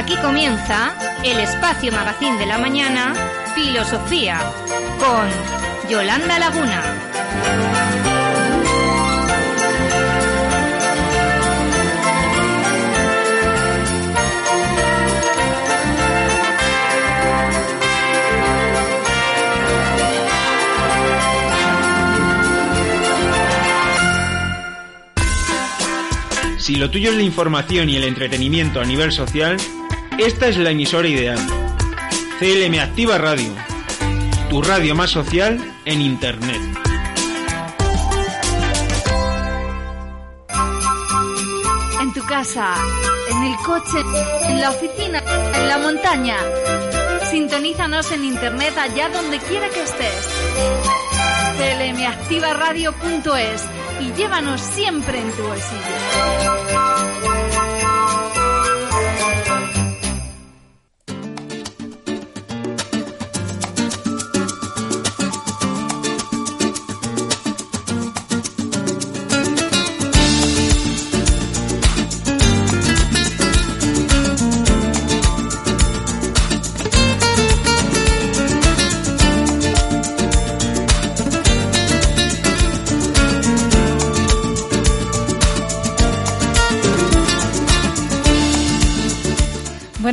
Aquí comienza el espacio magazín de la mañana, Filosofía, con Yolanda Laguna. Si lo tuyo es la información y el entretenimiento a nivel social, esta es la emisora ideal. CLM Activa Radio, tu radio más social en Internet. En tu casa, en el coche, en la oficina, en la montaña. Sintonízanos en Internet allá donde quiera que estés. clmactivaradio.es y llévanos siempre en tu bolsillo.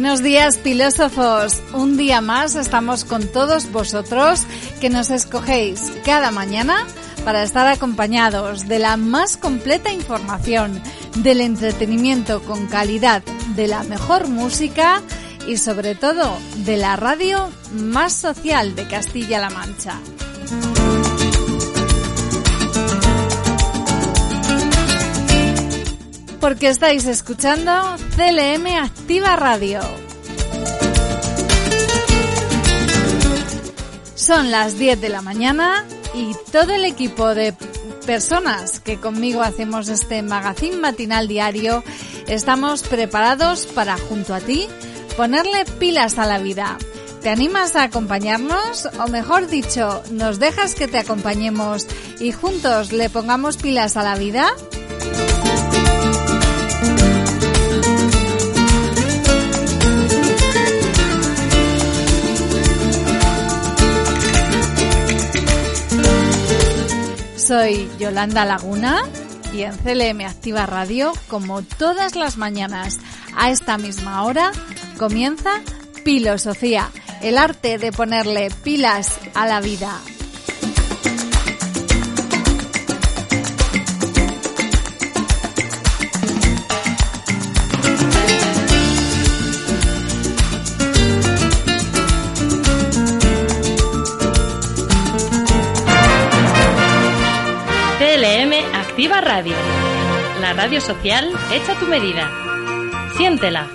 Buenos días, filósofos. Un día más estamos con todos vosotros que nos escogéis cada mañana para estar acompañados de la más completa información, del entretenimiento con calidad, de la mejor música y sobre todo de la radio más social de Castilla-La Mancha. Porque estáis escuchando CLM Activa Radio. Son las 10 de la mañana y todo el equipo de personas que conmigo hacemos este magazín matinal diario estamos preparados para, junto a ti, ponerle pilas a la vida. ¿Te animas a acompañarnos? O mejor dicho, ¿nos dejas que te acompañemos y juntos le pongamos pilas a la vida? Soy Yolanda Laguna y en CLM Activa Radio, como todas las mañanas a esta misma hora, comienza Filosofía, el arte de ponerle pilas a la vida. Activa Radio, la radio social hecha a tu medida. Siéntela.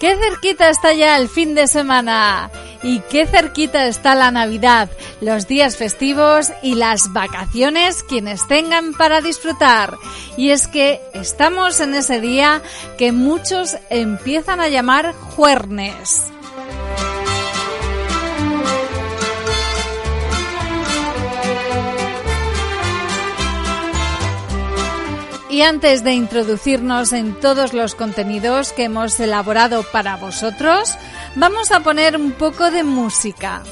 ¡Qué cerquita está ya el fin de semana! Y qué cerquita está la Navidad, los días festivos y las vacaciones quienes tengan para disfrutar. Y es que estamos en ese día que muchos empiezan a llamar juernes. Y antes de introducirnos en todos los contenidos que hemos elaborado para vosotros, vamos a poner un poco de música.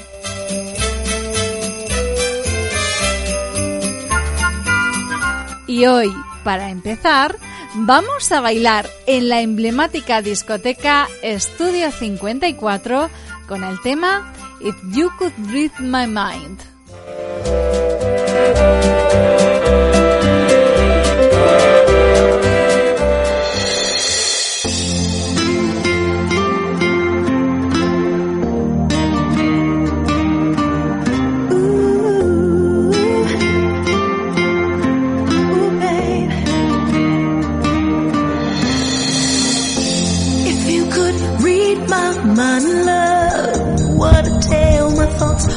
Y hoy, para empezar, vamos a bailar en la emblemática discoteca Estudio 54 con el tema If You Could Read My Mind.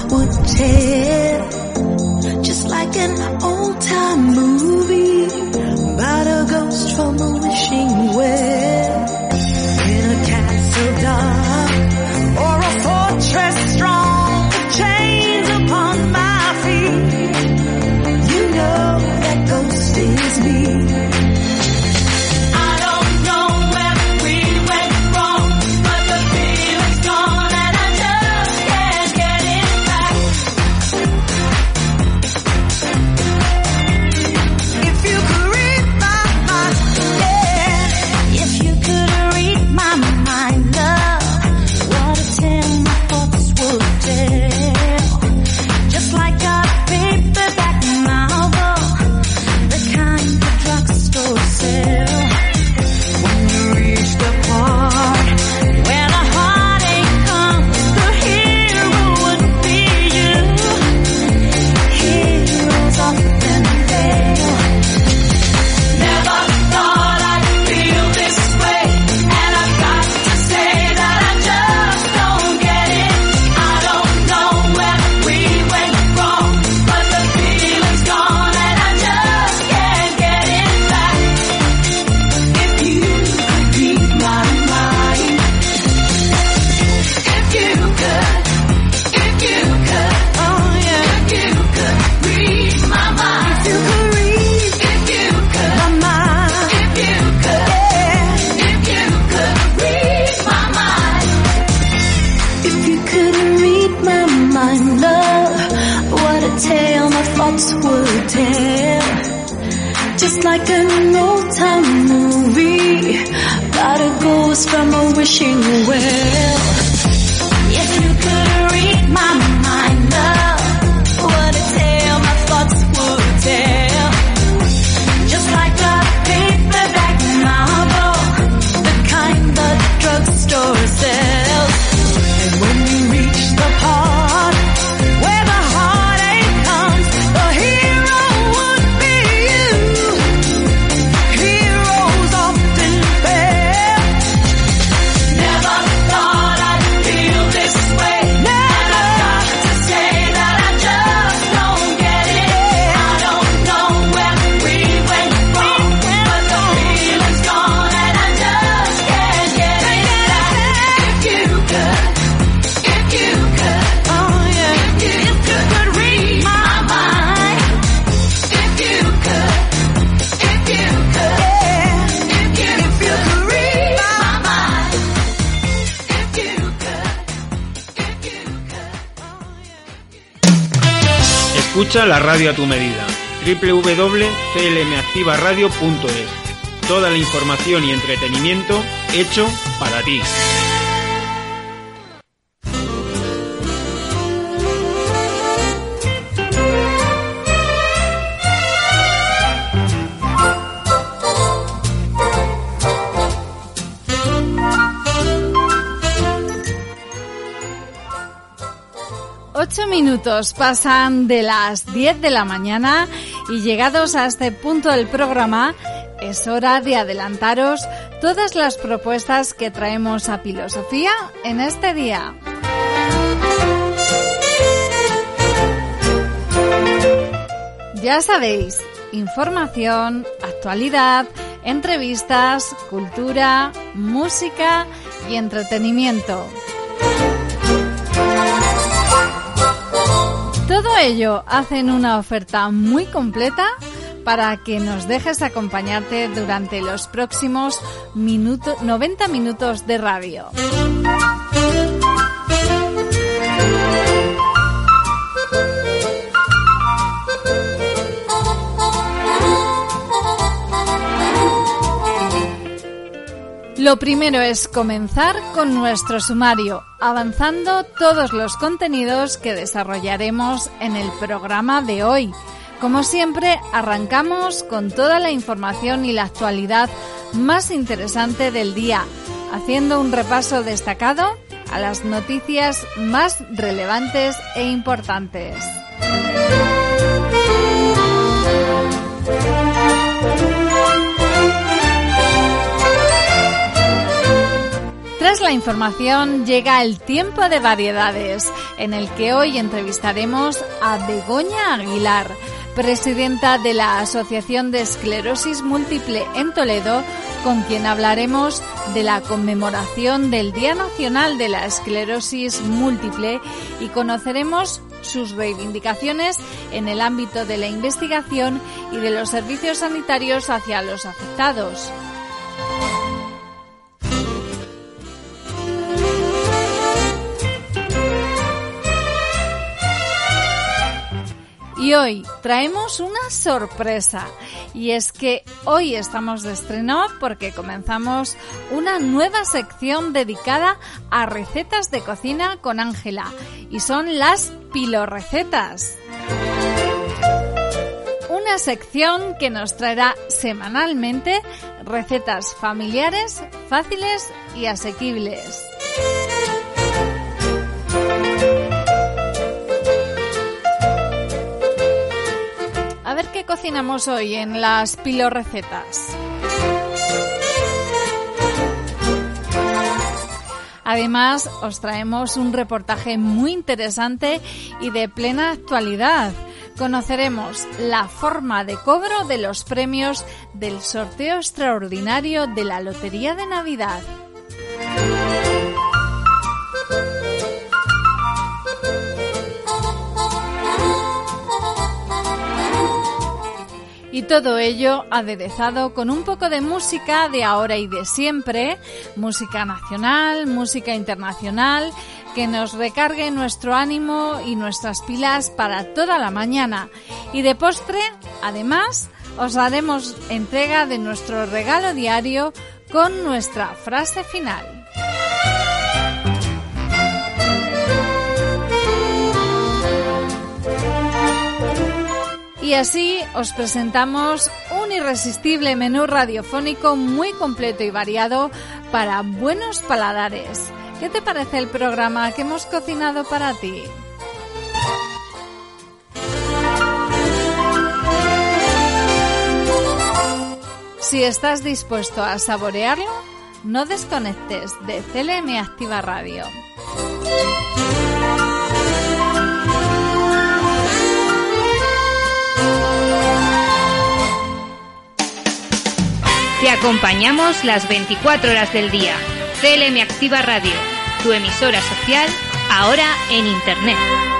would take. A tu medida. www.clmactivaradio.es Toda la información y entretenimiento hecho para ti. Ocho minutos pasan de las 10 de la mañana y llegados a este punto del programa es hora de adelantaros todas las propuestas que traemos a Filosofía en este día. Ya sabéis, información, actualidad, entrevistas, cultura, música y entretenimiento. Todo ello hacen una oferta muy completa para que nos dejes acompañarte durante los próximos minuto- 90 minutos de radio. Lo primero es comenzar con nuestro sumario, avanzando todos los contenidos que desarrollaremos en el programa de hoy. Como siempre, arrancamos con toda la información y la actualidad más interesante del día, haciendo un repaso destacado a las noticias más relevantes e importantes. Tras la información llega el tiempo de variedades, en el que hoy entrevistaremos a Begoña Aguilar, presidenta de la Asociación de Esclerosis Múltiple en Toledo, con quien hablaremos de la conmemoración del Día Nacional de la Esclerosis Múltiple y conoceremos sus reivindicaciones en el ámbito de la investigación y de los servicios sanitarios hacia los afectados. Y hoy traemos una sorpresa. Y es que hoy estamos de estreno porque comenzamos una nueva sección dedicada a recetas de cocina con Ángela. Y son las pilorrecetas. Una sección que nos traerá semanalmente recetas familiares, fáciles y asequibles. Ver qué cocinamos hoy en las pilorrecetas. Además, os traemos un reportaje muy interesante y de plena actualidad. Conoceremos la forma de cobro de los premios del sorteo extraordinario de la Lotería de Navidad. Y todo ello aderezado con un poco de música de ahora y de siempre, música nacional, música internacional, que nos recargue nuestro ánimo y nuestras pilas para toda la mañana. Y de postre, además, os haremos entrega de nuestro regalo diario con nuestra frase final. Y así os presentamos un irresistible menú radiofónico muy completo y variado para buenos paladares. ¿Qué te parece el programa que hemos cocinado para ti? Si estás dispuesto a saborearlo, no desconectes de CLM Activa Radio. Te acompañamos las 24 horas del día. CLM Activa Radio, tu emisora social, ahora en Internet.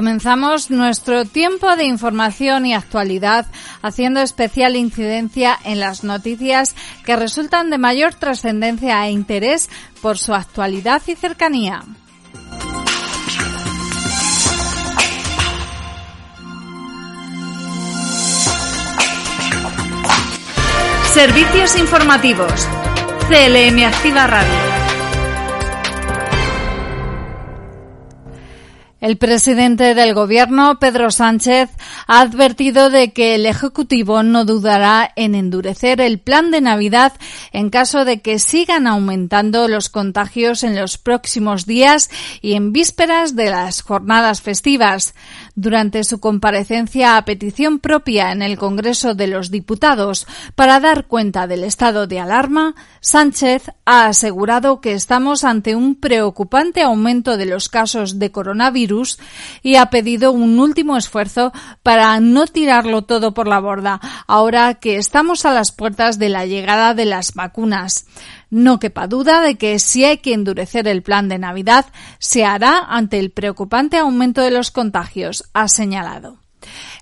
Comenzamos nuestro tiempo de información y actualidad haciendo especial incidencia en las noticias que resultan de mayor trascendencia e interés por su actualidad y cercanía. Servicios informativos. CLM Activa Radio. El presidente del Gobierno, Pedro Sánchez, ha advertido de que el Ejecutivo no dudará en endurecer el plan de Navidad en caso de que sigan aumentando los contagios en los próximos días y en vísperas de las jornadas festivas. Durante su comparecencia a petición propia en el Congreso de los Diputados para dar cuenta del estado de alarma, Sánchez ha asegurado que estamos ante un preocupante aumento de los casos de coronavirus y ha pedido un último esfuerzo para no tirarlo todo por la borda, ahora que estamos a las puertas de la llegada de las vacunas. No quepa duda de que si hay que endurecer el plan de Navidad, se hará ante el preocupante aumento de los contagios, ha señalado.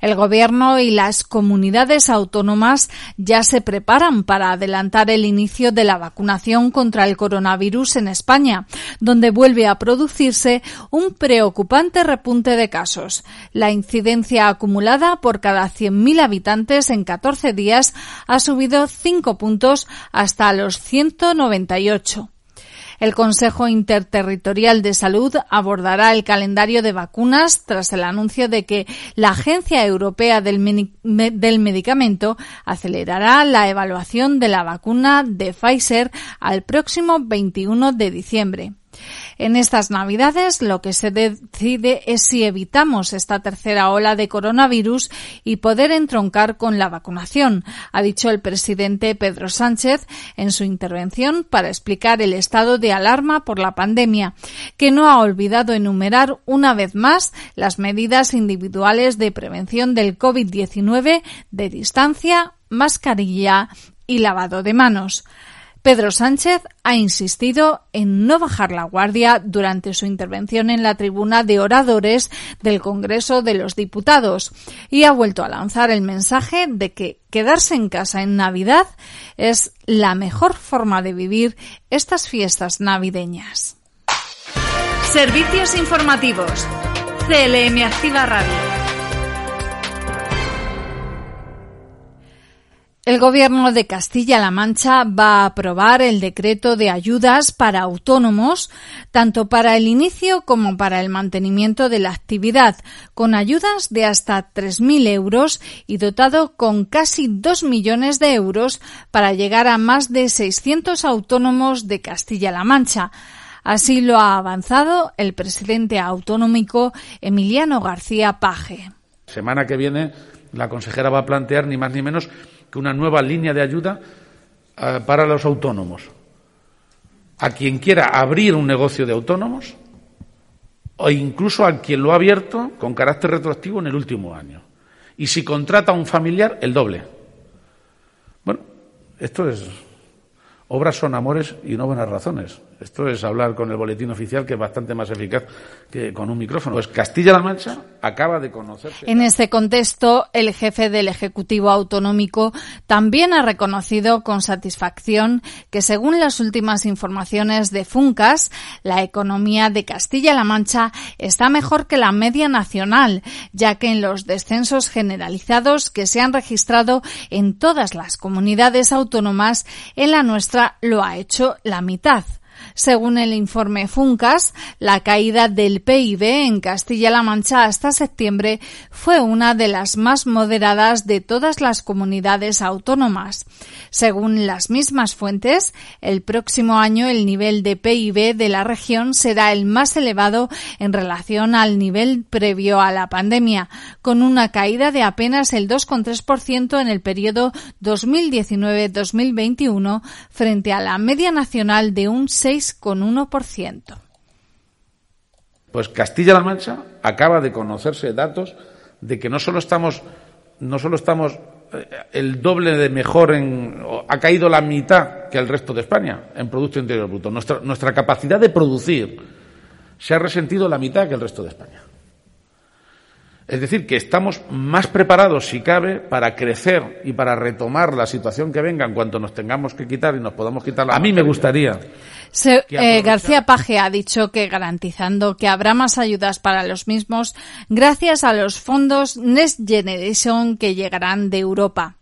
El Gobierno y las comunidades autónomas ya se preparan para adelantar el inicio de la vacunación contra el coronavirus en España, donde vuelve a producirse un preocupante repunte de casos. La incidencia acumulada por cada 100.000 habitantes en 14 días ha subido 5 puntos hasta los 198. El Consejo Interterritorial de Salud abordará el calendario de vacunas tras el anuncio de que la Agencia Europea del, Medicamento acelerará la evaluación de la vacuna de Pfizer al próximo 21 de diciembre. En estas Navidades lo que se decide es si evitamos esta tercera ola de coronavirus y poder entroncar con la vacunación, ha dicho el presidente Pedro Sánchez en su intervención para explicar el estado de alarma por la pandemia, que no ha olvidado enumerar una vez más las medidas individuales de prevención del COVID-19 de distancia, mascarilla y lavado de manos. Pedro Sánchez ha insistido en no bajar la guardia durante su intervención en la tribuna de oradores del Congreso de los Diputados y ha vuelto a lanzar el mensaje de que quedarse en casa en Navidad es la mejor forma de vivir estas fiestas navideñas. Servicios informativos. CLM Activa Radio. El Gobierno de Castilla-La Mancha va a aprobar el decreto de ayudas para autónomos, tanto para el inicio como para el mantenimiento de la actividad, con ayudas de hasta 3.000 euros y dotado con casi 2 millones de euros para llegar a más de 600 autónomos de Castilla-La Mancha. Así lo ha avanzado el presidente autonómico Emiliano García Paje. Semana que viene la consejera va a plantear ni más ni menos que una nueva línea de ayuda uh, para los autónomos. A quien quiera abrir un negocio de autónomos o incluso a quien lo ha abierto con carácter retroactivo en el último año. Y si contrata a un familiar, el doble. Bueno, esto es. Obras son amores y no buenas razones. Esto es hablar con el boletín oficial, que es bastante más eficaz que con un micrófono. Pues Castilla-La Mancha acaba de conocerse. En este contexto, el jefe del Ejecutivo Autonómico también ha reconocido con satisfacción que, según las últimas informaciones de Funcas, la economía de Castilla-La Mancha está mejor que la media nacional, ya que en los descensos generalizados que se han registrado en todas las comunidades autónomas, en la nuestra lo ha hecho la mitad. Según el informe Funcas, la caída del PIB en Castilla-La Mancha hasta septiembre fue una de las más moderadas de todas las comunidades autónomas. Según las mismas fuentes, el próximo año el nivel de PIB de la región será el más elevado en relación al nivel previo a la pandemia, con una caída de apenas el 2,3% en el periodo 2019-2021 frente a la media nacional de un 6,1%. Pues Castilla-La Mancha acaba de conocerse datos de que no solo estamos, no solo estamos eh, el doble de mejor en, ha caído la mitad que el resto de España en Producto Interior Bruto. Nuestra, nuestra capacidad de producir se ha resentido la mitad que el resto de España. Es decir, que estamos más preparados, si cabe, para crecer y para retomar la situación que venga en cuanto nos tengamos que quitar y nos podamos quitar la A mí me gustaría Se- eh, García Paje ha dicho que garantizando que habrá más ayudas para los mismos gracias a los fondos Next Generation que llegarán de Europa.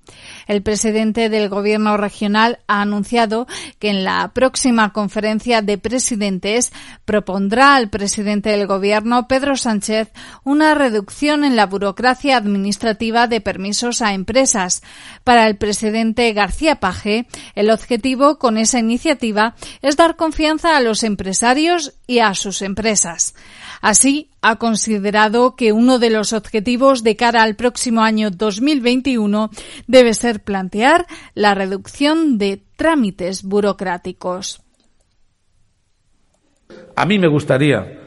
El presidente del gobierno regional ha anunciado que en la próxima conferencia de presidentes propondrá al presidente del gobierno, Pedro Sánchez, una reducción en la burocracia administrativa de permisos a empresas. Para el presidente García Paje, el objetivo con esa iniciativa es dar confianza a los empresarios y a sus empresas. Así, ha considerado que uno de los objetivos de cara al próximo año 2021 debe ser plantear la reducción de trámites burocráticos. A mí me gustaría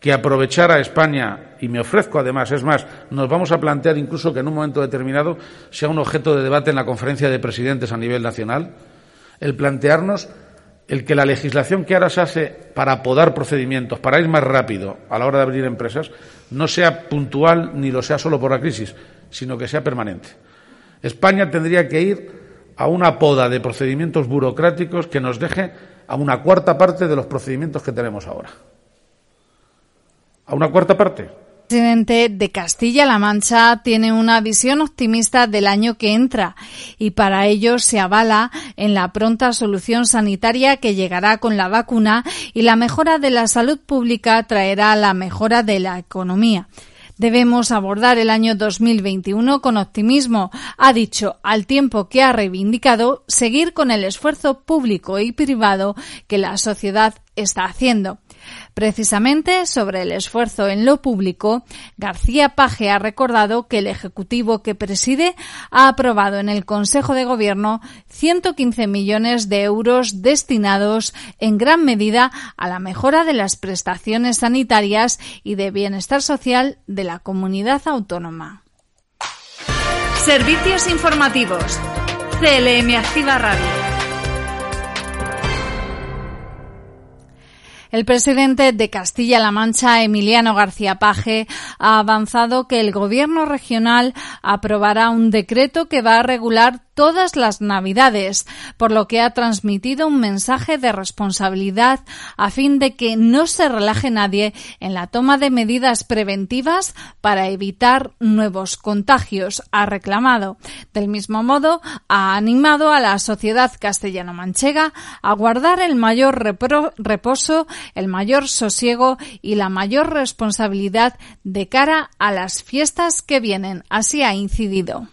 que aprovechara España, y me ofrezco además, es más, nos vamos a plantear incluso que en un momento determinado sea un objeto de debate en la conferencia de presidentes a nivel nacional, el plantearnos el que la legislación que ahora se hace para podar procedimientos, para ir más rápido a la hora de abrir empresas, no sea puntual ni lo sea solo por la crisis, sino que sea permanente. España tendría que ir a una poda de procedimientos burocráticos que nos deje a una cuarta parte de los procedimientos que tenemos ahora. A una cuarta parte. El presidente de Castilla-La Mancha tiene una visión optimista del año que entra y para ello se avala en la pronta solución sanitaria que llegará con la vacuna y la mejora de la salud pública traerá la mejora de la economía. Debemos abordar el año 2021 con optimismo, ha dicho, al tiempo que ha reivindicado seguir con el esfuerzo público y privado que la sociedad está haciendo. Precisamente sobre el esfuerzo en lo público, García Paje ha recordado que el Ejecutivo que preside ha aprobado en el Consejo de Gobierno 115 millones de euros destinados en gran medida a la mejora de las prestaciones sanitarias y de bienestar social de la comunidad autónoma. Servicios informativos. CLM Activa Radio. El presidente de Castilla-La Mancha, Emiliano García Paje, ha avanzado que el gobierno regional aprobará un decreto que va a regular todas las Navidades, por lo que ha transmitido un mensaje de responsabilidad a fin de que no se relaje nadie en la toma de medidas preventivas para evitar nuevos contagios, ha reclamado. Del mismo modo, ha animado a la sociedad castellano-manchega a guardar el mayor reposo, el mayor sosiego y la mayor responsabilidad de cara a las fiestas que vienen. Así ha incidido.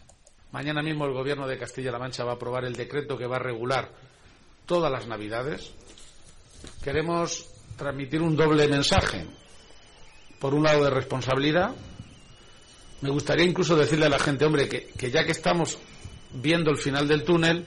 Mañana mismo el Gobierno de Castilla-La Mancha va a aprobar el decreto que va a regular todas las Navidades. Queremos transmitir un doble mensaje. Por un lado de responsabilidad. Me gustaría incluso decirle a la gente, hombre, que, que ya que estamos viendo el final del túnel,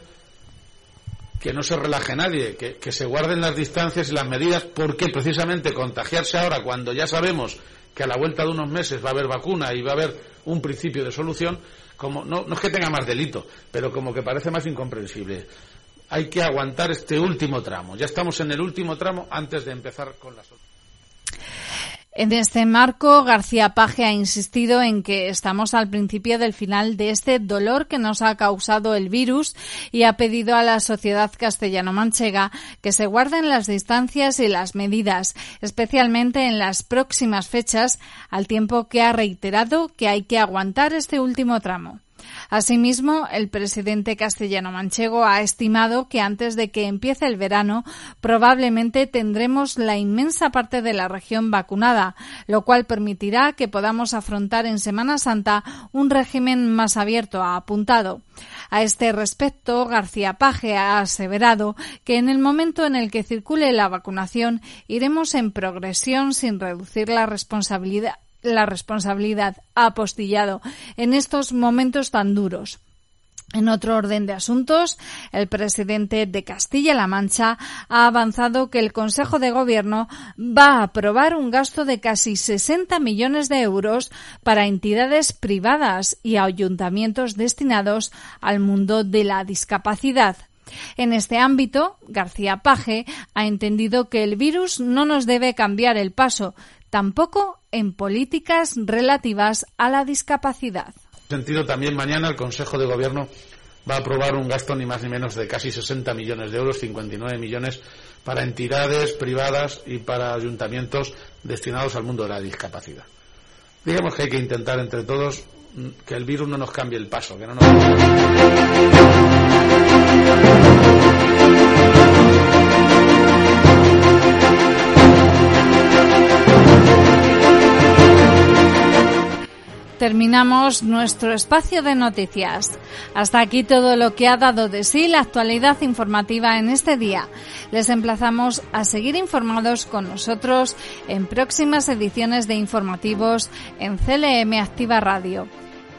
que no se relaje nadie, que, que se guarden las distancias y las medidas, porque precisamente contagiarse ahora, cuando ya sabemos que a la vuelta de unos meses va a haber vacuna y va a haber un principio de solución, como no, no es que tenga más delito, pero como que parece más incomprensible. Hay que aguantar este último tramo. Ya estamos en el último tramo antes de empezar con la solución. En este marco, García Paje ha insistido en que estamos al principio del final de este dolor que nos ha causado el virus y ha pedido a la sociedad castellano-manchega que se guarden las distancias y las medidas, especialmente en las próximas fechas, al tiempo que ha reiterado que hay que aguantar este último tramo. Asimismo, el presidente castellano-manchego ha estimado que antes de que empiece el verano probablemente tendremos la inmensa parte de la región vacunada, lo cual permitirá que podamos afrontar en Semana Santa un régimen más abierto, ha apuntado. A este respecto, García Paje ha aseverado que en el momento en el que circule la vacunación iremos en progresión sin reducir la responsabilidad la responsabilidad ha apostillado en estos momentos tan duros. En otro orden de asuntos, el presidente de Castilla-La Mancha ha avanzado que el Consejo de Gobierno va a aprobar un gasto de casi 60 millones de euros para entidades privadas y ayuntamientos destinados al mundo de la discapacidad. En este ámbito, García Paje ha entendido que el virus no nos debe cambiar el paso, tampoco en políticas relativas a la discapacidad. En sentido, también mañana el Consejo de Gobierno va a aprobar un gasto ni más ni menos de casi 60 millones de euros, 59 millones para entidades privadas y para ayuntamientos destinados al mundo de la discapacidad. Digamos que hay que intentar entre todos mm, que el virus no nos cambie el paso, que no nos... terminamos nuestro espacio de noticias. Hasta aquí todo lo que ha dado de sí la actualidad informativa en este día. Les emplazamos a seguir informados con nosotros en próximas ediciones de informativos en CLM Activa Radio.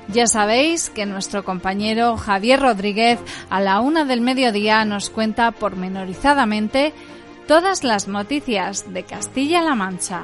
Ya sabéis que nuestro compañero Javier Rodríguez a la una del mediodía nos cuenta pormenorizadamente todas las noticias de Castilla-La Mancha.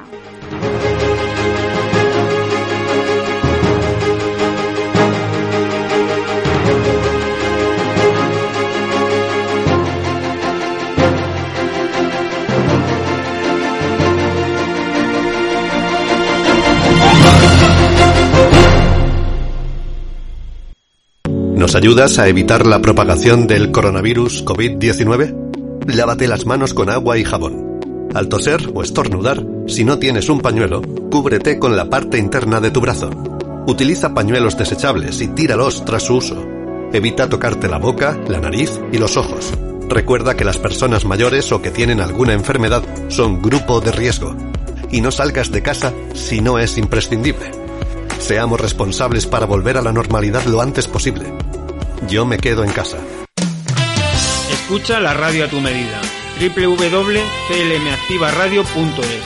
¿Nos ayudas a evitar la propagación del coronavirus COVID-19? Lávate las manos con agua y jabón. Al toser o estornudar, si no tienes un pañuelo, cúbrete con la parte interna de tu brazo. Utiliza pañuelos desechables y tíralos tras su uso. Evita tocarte la boca, la nariz y los ojos. Recuerda que las personas mayores o que tienen alguna enfermedad son grupo de riesgo. Y no salgas de casa si no es imprescindible. Seamos responsables para volver a la normalidad lo antes posible. Yo me quedo en casa. Escucha la radio a tu medida. www.clmactivaradio.es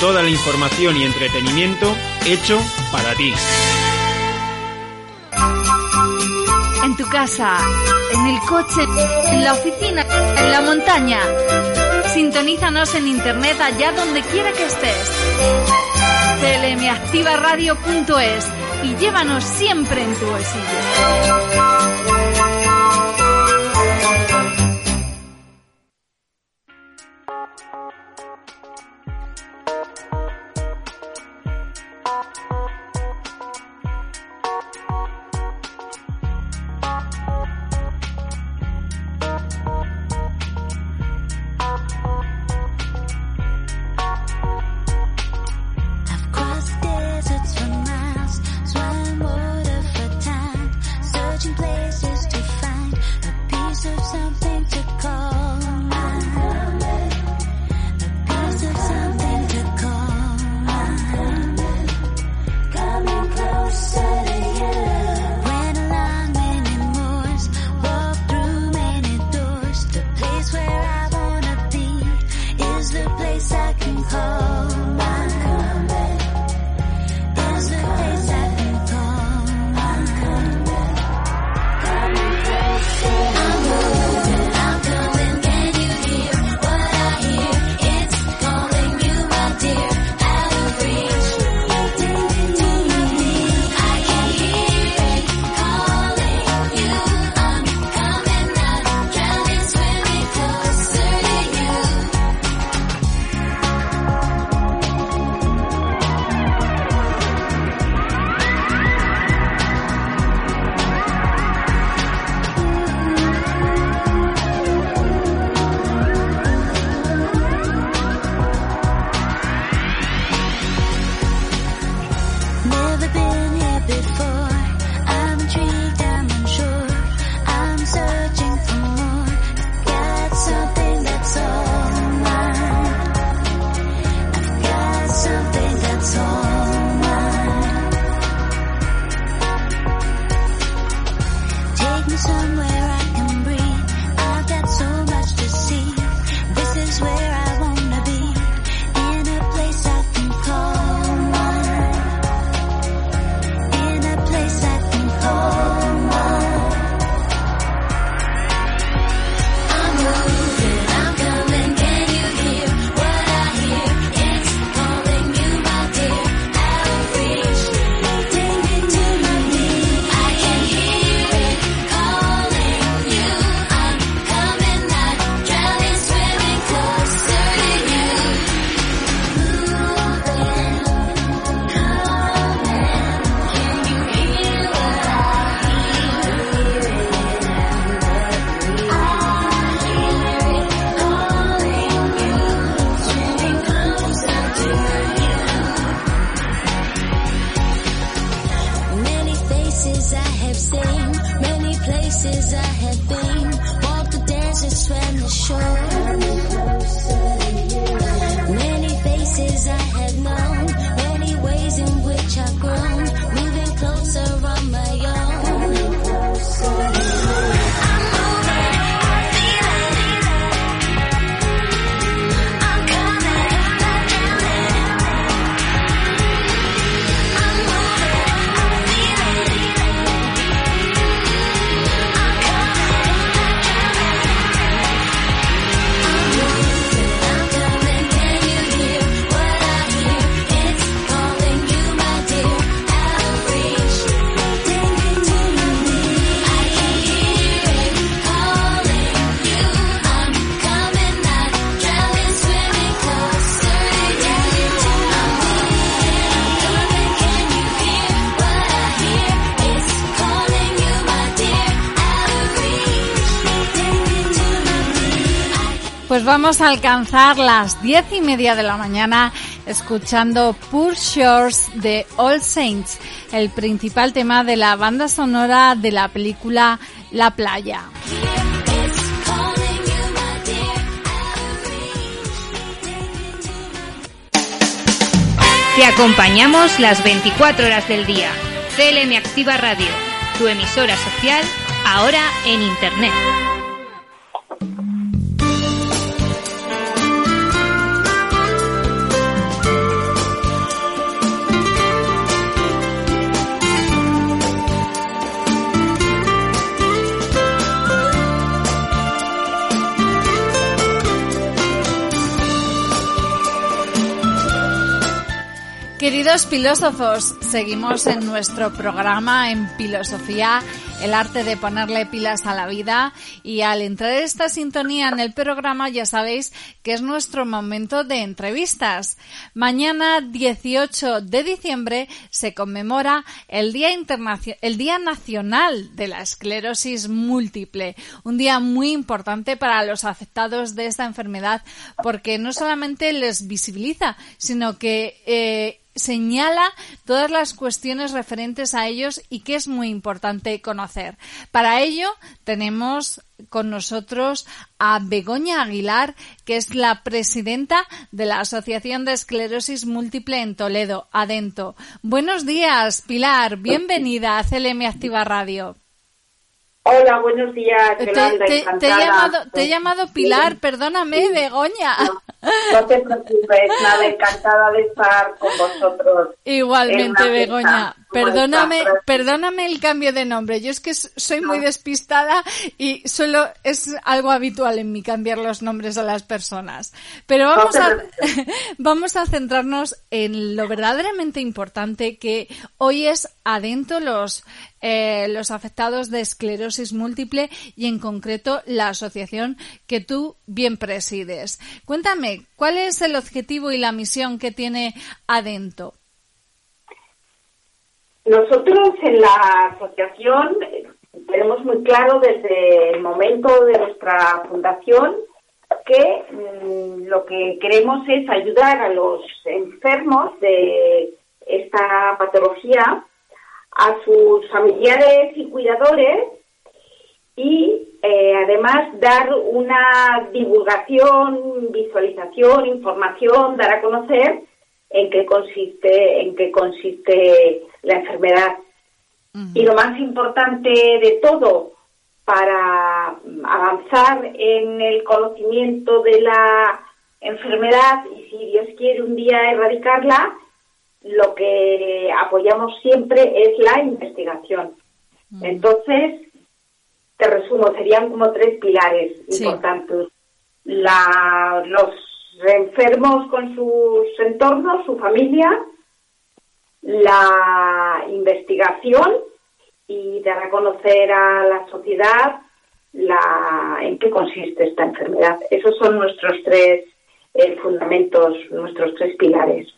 Toda la información y entretenimiento hecho para ti. En tu casa, en el coche, en la oficina, en la montaña. Sintonízanos en internet allá donde quiera que estés. clmactivaradio.es y llévanos siempre en tu bolsillo. Vamos a alcanzar las diez y media de la mañana escuchando Poor Shores de All Saints, el principal tema de la banda sonora de la película La Playa. Te acompañamos las 24 horas del día. CLM Activa Radio, tu emisora social, ahora en Internet. Queridos filósofos, seguimos en nuestro programa en Filosofía, el arte de ponerle pilas a la vida y al entrar esta sintonía en el programa ya sabéis que es nuestro momento de entrevistas. Mañana 18 de diciembre se conmemora el Día, Internacio- el Día Nacional de la Esclerosis Múltiple, un día muy importante para los afectados de esta enfermedad porque no solamente les visibiliza, sino que eh, señala todas las cuestiones referentes a ellos y que es muy importante conocer. Para ello tenemos con nosotros a Begoña Aguilar, que es la presidenta de la Asociación de Esclerosis Múltiple en Toledo, Adento. Buenos días, Pilar. Bienvenida a CLM Activa Radio. Hola, buenos días, Te, Yolanda, te- te he llamado, te he llamado Pilar, perdóname, Begoña. No te preocupes, nada, encantada de estar con vosotros. en Igualmente, Begoña. fiesta Perdóname, perdóname el cambio de nombre. Yo es que soy muy despistada y solo es algo habitual en mí cambiar los nombres a las personas. Pero vamos a, vamos a centrarnos en lo verdaderamente importante que hoy es adentro los, eh, los afectados de esclerosis múltiple y en concreto la asociación que tú bien presides. Cuéntame, ¿cuál es el objetivo y la misión que tiene Adento? Nosotros en la asociación eh, tenemos muy claro desde el momento de nuestra fundación que mm, lo que queremos es ayudar a los enfermos de esta patología, a sus familiares y cuidadores y eh, además dar una divulgación, visualización, información, dar a conocer en qué consiste, en qué consiste la enfermedad. Y lo más importante de todo, para avanzar en el conocimiento de la enfermedad y si Dios quiere un día erradicarla, lo que apoyamos siempre es la investigación. Entonces, te resumo, serían como tres pilares Sí. importantes. La, los enfermos con sus entornos, su familia, la investigación y dar a conocer a la sociedad la, en qué consiste esta enfermedad. Esos son nuestros tres eh, fundamentos, nuestros tres pilares.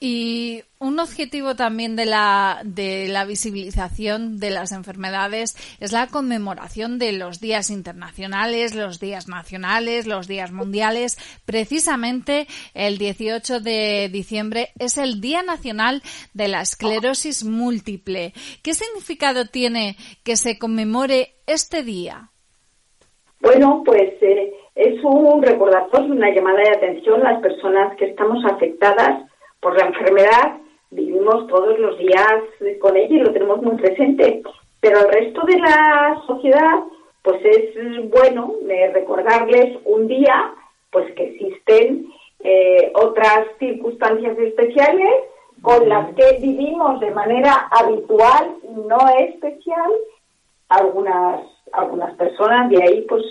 Y un objetivo también de la, de la visibilización de las enfermedades es la conmemoración de los días internacionales, los días nacionales, los días mundiales. Precisamente el 18 de diciembre es el Día Nacional de la Esclerosis Múltiple. ¿Qué significado tiene que se conmemore este día? Bueno, pues eh, es un recordatorio, una llamada de atención a las personas que estamos afectadas por la enfermedad. Vivimos todos los días con ella y lo tenemos muy presente. Pero al resto de la sociedad, pues es bueno eh, recordarles un día, pues que existen eh, otras circunstancias especiales con las que vivimos de manera habitual y no especial algunas algunas personas de ahí pues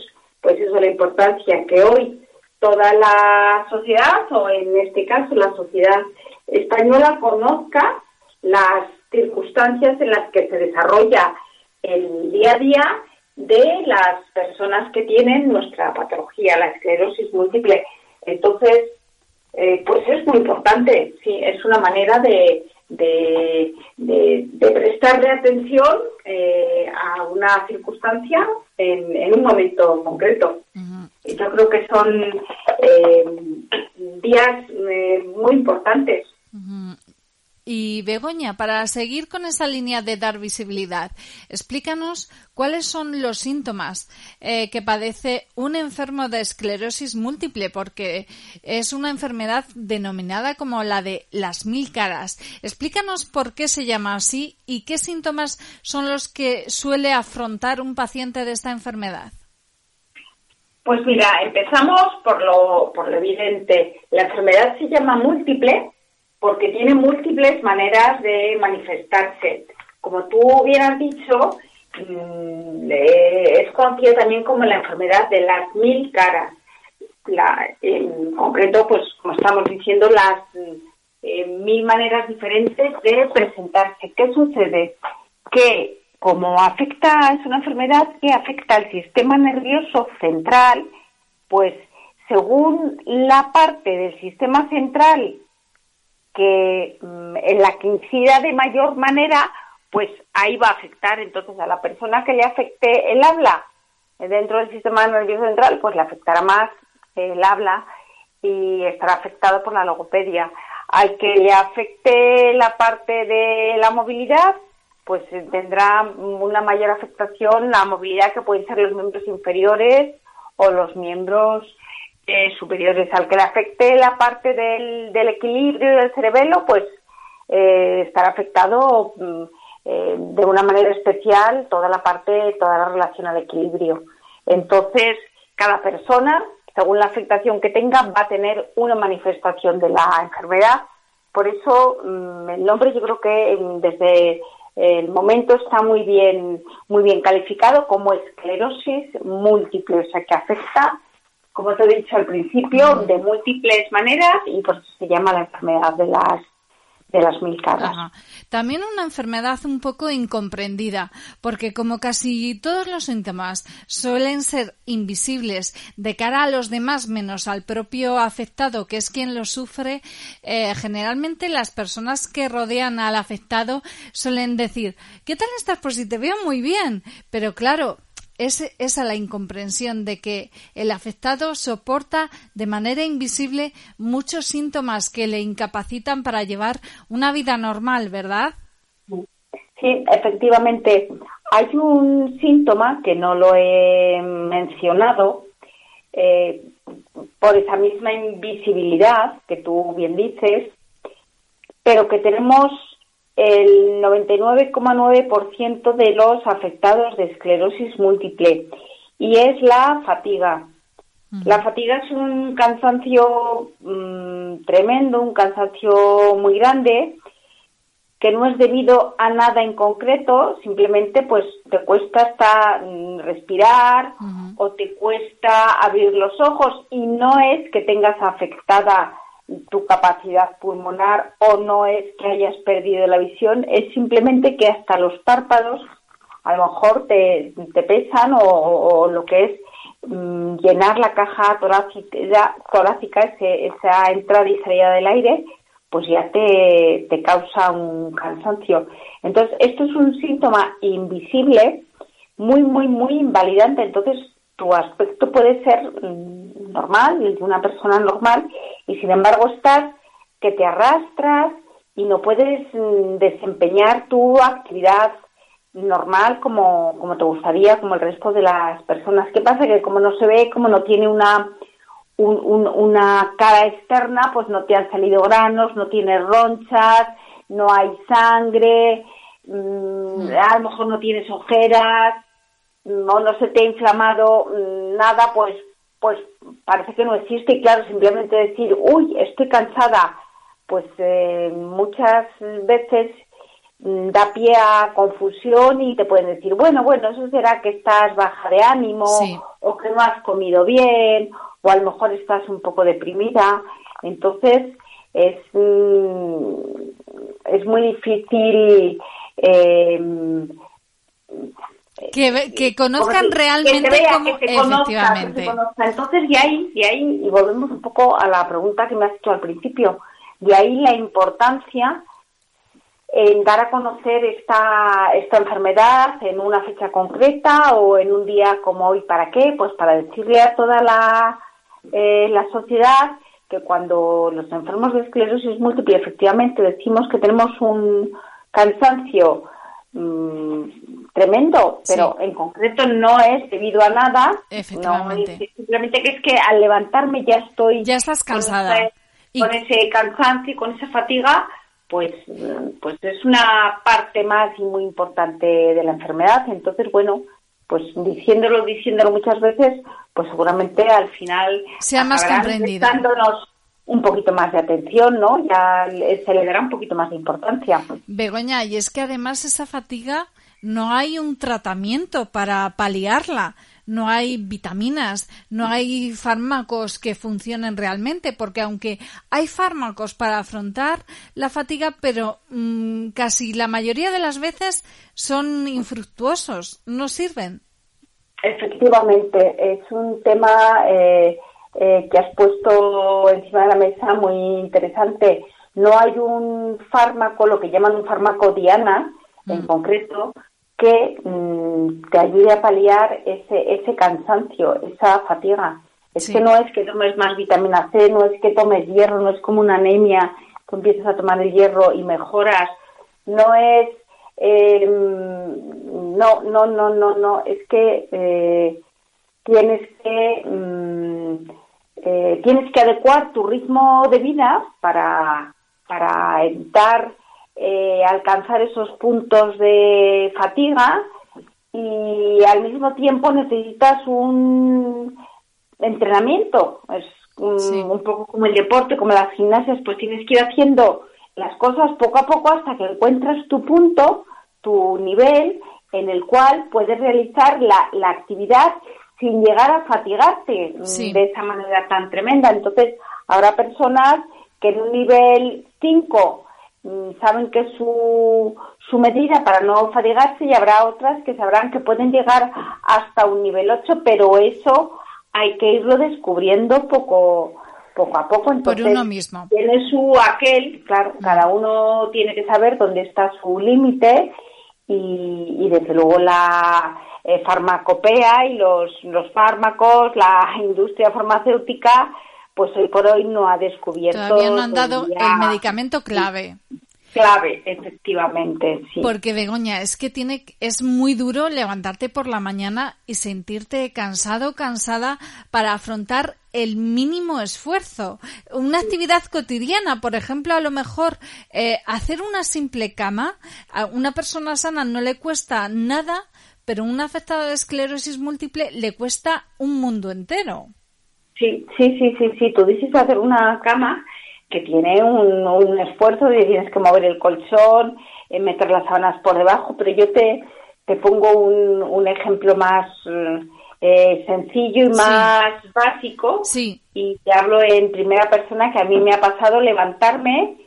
pues eso la importancia que hoy toda la sociedad o en este caso la sociedad española conozca las circunstancias en las que se desarrolla el día a día de las personas que tienen nuestra patología, la esclerosis múltiple. Entonces, eh, pues es muy importante, sí, es una manera de, de, de- de prestarle atención eh, a una circunstancia en, en un momento concreto. Yo creo que son eh, días muy importantes. Y Begoña, para seguir con esa línea de dar visibilidad, explícanos cuáles son los síntomas eh, que padece un enfermo de esclerosis múltiple, porque es una enfermedad denominada como la de las mil caras. Explícanos por qué se llama así y qué síntomas son los que suele afrontar un paciente de esta enfermedad. Pues mira, empezamos por lo, por lo evidente. La enfermedad se llama múltiple porque tiene múltiples maneras de manifestarse. Como tú bien has dicho, mm, es conocida también como la enfermedad de las mil caras. En concreto, pues como estamos diciendo, las eh, mil maneras diferentes de presentarse. ¿Qué sucede? Que como afecta, es una enfermedad que afecta al sistema nervioso central, pues según la parte del sistema central que mm, en la que incida de mayor manera, pues ahí va a afectar entonces a la persona que le afecte el habla dentro del sistema nervioso central, pues le afectará más el habla y estará afectado por la logopedia. Al que le afecte la parte de la movilidad, pues eh, tendrá una mayor afectación la movilidad que pueden ser los miembros inferiores o los miembros superiores. Al que le afecte la parte del, del equilibrio del cerebelo, pues eh, estará afectado mm, eh, de una manera especial toda la parte, toda la relación al equilibrio. Entonces, cada persona, según la afectación que tenga, va a tener una manifestación de la enfermedad. Por eso, mm, el nombre yo creo que mm, desde el momento está muy bien, muy bien calificado como esclerosis múltiple, o sea que afecta, como te he dicho al principio, de múltiples maneras y por eso se llama la enfermedad de las de las mil caras. También una enfermedad un poco incomprendida, porque como casi todos los síntomas suelen ser invisibles de cara a los demás menos al propio afectado, que es quien lo sufre, eh, generalmente las personas que rodean al afectado suelen decir, ¿qué tal estás? Pues si te veo muy bien. Pero claro, es esa la incomprensión de que el afectado soporta de manera invisible muchos síntomas que le incapacitan para llevar una vida normal, ¿verdad? Sí, efectivamente. Hay un síntoma que no lo he mencionado eh, por esa misma invisibilidad que tú bien dices, pero que tenemos el 99,9% de los afectados de esclerosis múltiple y es la fatiga. La fatiga es un cansancio mm, tremendo, un cansancio muy grande que no es debido a nada en concreto, simplemente pues te cuesta hasta mm, respirar o te cuesta abrir los ojos y no es que tengas afectada tu capacidad pulmonar o no es que hayas perdido la visión, es simplemente que hasta los párpados a lo mejor te, te pesan o, lo que es mm, llenar la caja torácica, torácica ese- esa entrada y salida del aire, pues ya te, te causa un cansancio. Entonces, esto es un síntoma invisible, muy, muy, muy invalidante. Entonces, tu aspecto puede ser mm, normal, el de una persona normal, y sin embargo estás que te arrastras y no puedes mm, desempeñar tu actividad normal como, como te gustaría, como el resto de las personas. ¿Qué pasa? Que como no se ve, como no tiene una, un- un- una cara externa, pues no te han salido granos, no tienes ronchas, no hay sangre, mm, a lo mejor no tienes ojeras, mm, o no se te ha inflamado mm, nada, pues, pues parece que no existe. Y claro, simplemente decir, uy, estoy cansada, pues eh, muchas veces mm, da pie a confusión y te pueden decir, bueno, bueno, eso será que estás baja de ánimo Sí. o que no has comido bien o a lo mejor estás un poco deprimida. Entonces es, mm, es muy difícil eh, Que, que conozcan como que- realmente que vea, cómo que conozca, efectivamente. se conozca. Entonces, de ahí, de ahí, y volvemos un poco a la pregunta que me has hecho al principio, de ahí la importancia en dar a conocer esta, esta enfermedad en una fecha concreta o en un día como hoy. ¿Para qué? Pues para decirle a toda la, eh, la sociedad que cuando los enfermos de esclerosis múltiple efectivamente decimos que tenemos un cansancio mm, tremendo, pero en concreto no es debido a nada, Efectivamente. no simplemente que es que al levantarme ya estoy Ya estás cansada. con ese, con ese cansancio y con esa fatiga, pues, pues es una parte más y muy importante de la enfermedad. Entonces, bueno, pues diciéndolo, diciéndolo muchas veces, pues seguramente al final Sea más prestándonos un poquito más de atención, ¿no? Ya se le dará un poquito más de importancia. Begoña, y es que además esa fatiga no hay un tratamiento para paliarla, no hay vitaminas, no hay fármacos que funcionen realmente, porque aunque hay fármacos para afrontar la fatiga, pero mm, casi la mayoría de las veces son infructuosos, no sirven. Efectivamente, es un tema eh, eh, que has puesto encima de la mesa muy interesante. No hay un fármaco, lo que llaman un fármaco diana, en concreto, que mm, te ayude a paliar ese, ese cansancio, esa fatiga. Es Sí. que no es que tomes más vitamina C, no es que tomes hierro, no es como una anemia, tú empiezas a tomar el hierro y mejoras. No es eh, no, no, no, no, no, es que eh, tienes que mm, eh, tienes que adecuar tu ritmo de vida para, para evitar eh, alcanzar esos puntos de fatiga y al mismo tiempo necesitas un entrenamiento. Es un, Sí. un poco como el deporte, como las gimnasias, pues tienes que ir haciendo las cosas poco a poco hasta que encuentras tu punto, tu nivel en el cual puedes realizar la, la actividad sin llegar a fatigarte mm, Sí. de esa manera tan tremenda. Entonces, habrá personas que en un nivel 5 mm, saben que es su, su medida para no fatigarse y habrá otras que sabrán que pueden llegar hasta un nivel 8, pero eso hay que irlo descubriendo poco poco a poco. Entonces, uno mismo. Tiene su aquel, claro, cada uno tiene que saber dónde está su límite y, y desde luego la eh, farmacopea y los, los fármacos, la industria farmacéutica, pues hoy por hoy no ha descubierto Todavía no han dado el medicamento clave. clave, efectivamente, sí. Porque Begoña, es que tiene es muy duro levantarte por la mañana y sentirte cansado, cansada para afrontar el mínimo esfuerzo. Una actividad cotidiana, por ejemplo, a lo mejor eh, hacer una simple cama, a una persona sana no le cuesta nada, pero un afectado de esclerosis múltiple le cuesta un mundo entero. Sí, sí, sí, sí, sí. Tú dices hacer una cama que tiene un, un esfuerzo de tienes que mover el colchón, eh, meter las sábanas por debajo, pero yo te, te pongo un, un ejemplo más eh, sencillo y más básico. Sí. Y te hablo en primera persona que a mí me ha pasado levantarme,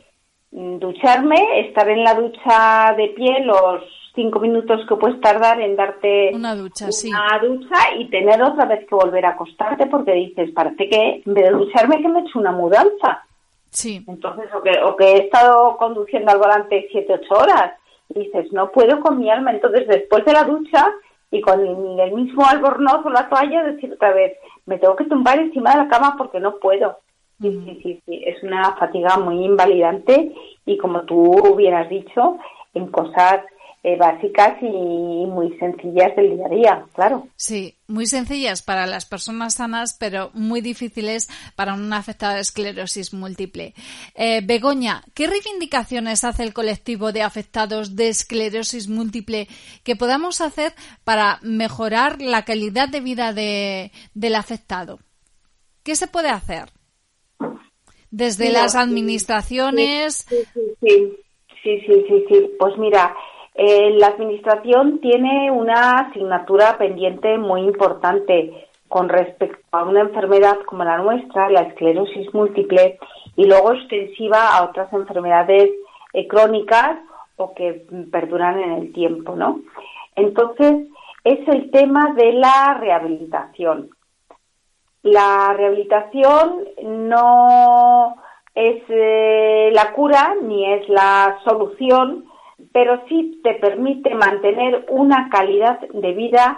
mm, ducharme, estar en la ducha de pie los cinco minutos que puedes tardar en darte Una ducha, sí. una ducha y tener otra vez que volver a acostarte porque dices, parece que en vez de ducharme que me he hecho una mudanza. Sí. Entonces, o que, o que he estado conduciendo al volante siete, ocho horas y dices, no puedo con mi alma. Entonces, después de la ducha y con el mismo albornoz o la toalla, decir otra vez, me tengo que tumbar encima de la cama porque no puedo. Sí, sí, sí, sí, es una fatiga muy invalidante y como tú bien has dicho, en cosas eh, básicas y muy sencillas del día a día, claro. Sí, muy sencillas para las personas sanas, pero muy difíciles para un afectado de esclerosis múltiple. Eh, Begoña, ¿qué reivindicaciones hace el colectivo de afectados de esclerosis múltiple que podamos hacer para mejorar la calidad de vida de- del afectado? ¿Qué se puede hacer? Desde Mira, las administraciones. Sí, sí, sí, sí, sí, sí, sí. Pues mira, eh, la administración tiene una asignatura pendiente muy importante con respecto a una enfermedad como la nuestra, la esclerosis múltiple, y luego extensiva a otras enfermedades eh, crónicas o que perduran en el tiempo, ¿no? Entonces, es el tema de la rehabilitación. La rehabilitación no es eh, la cura ni es la solución pero sí te permite mantener una calidad de vida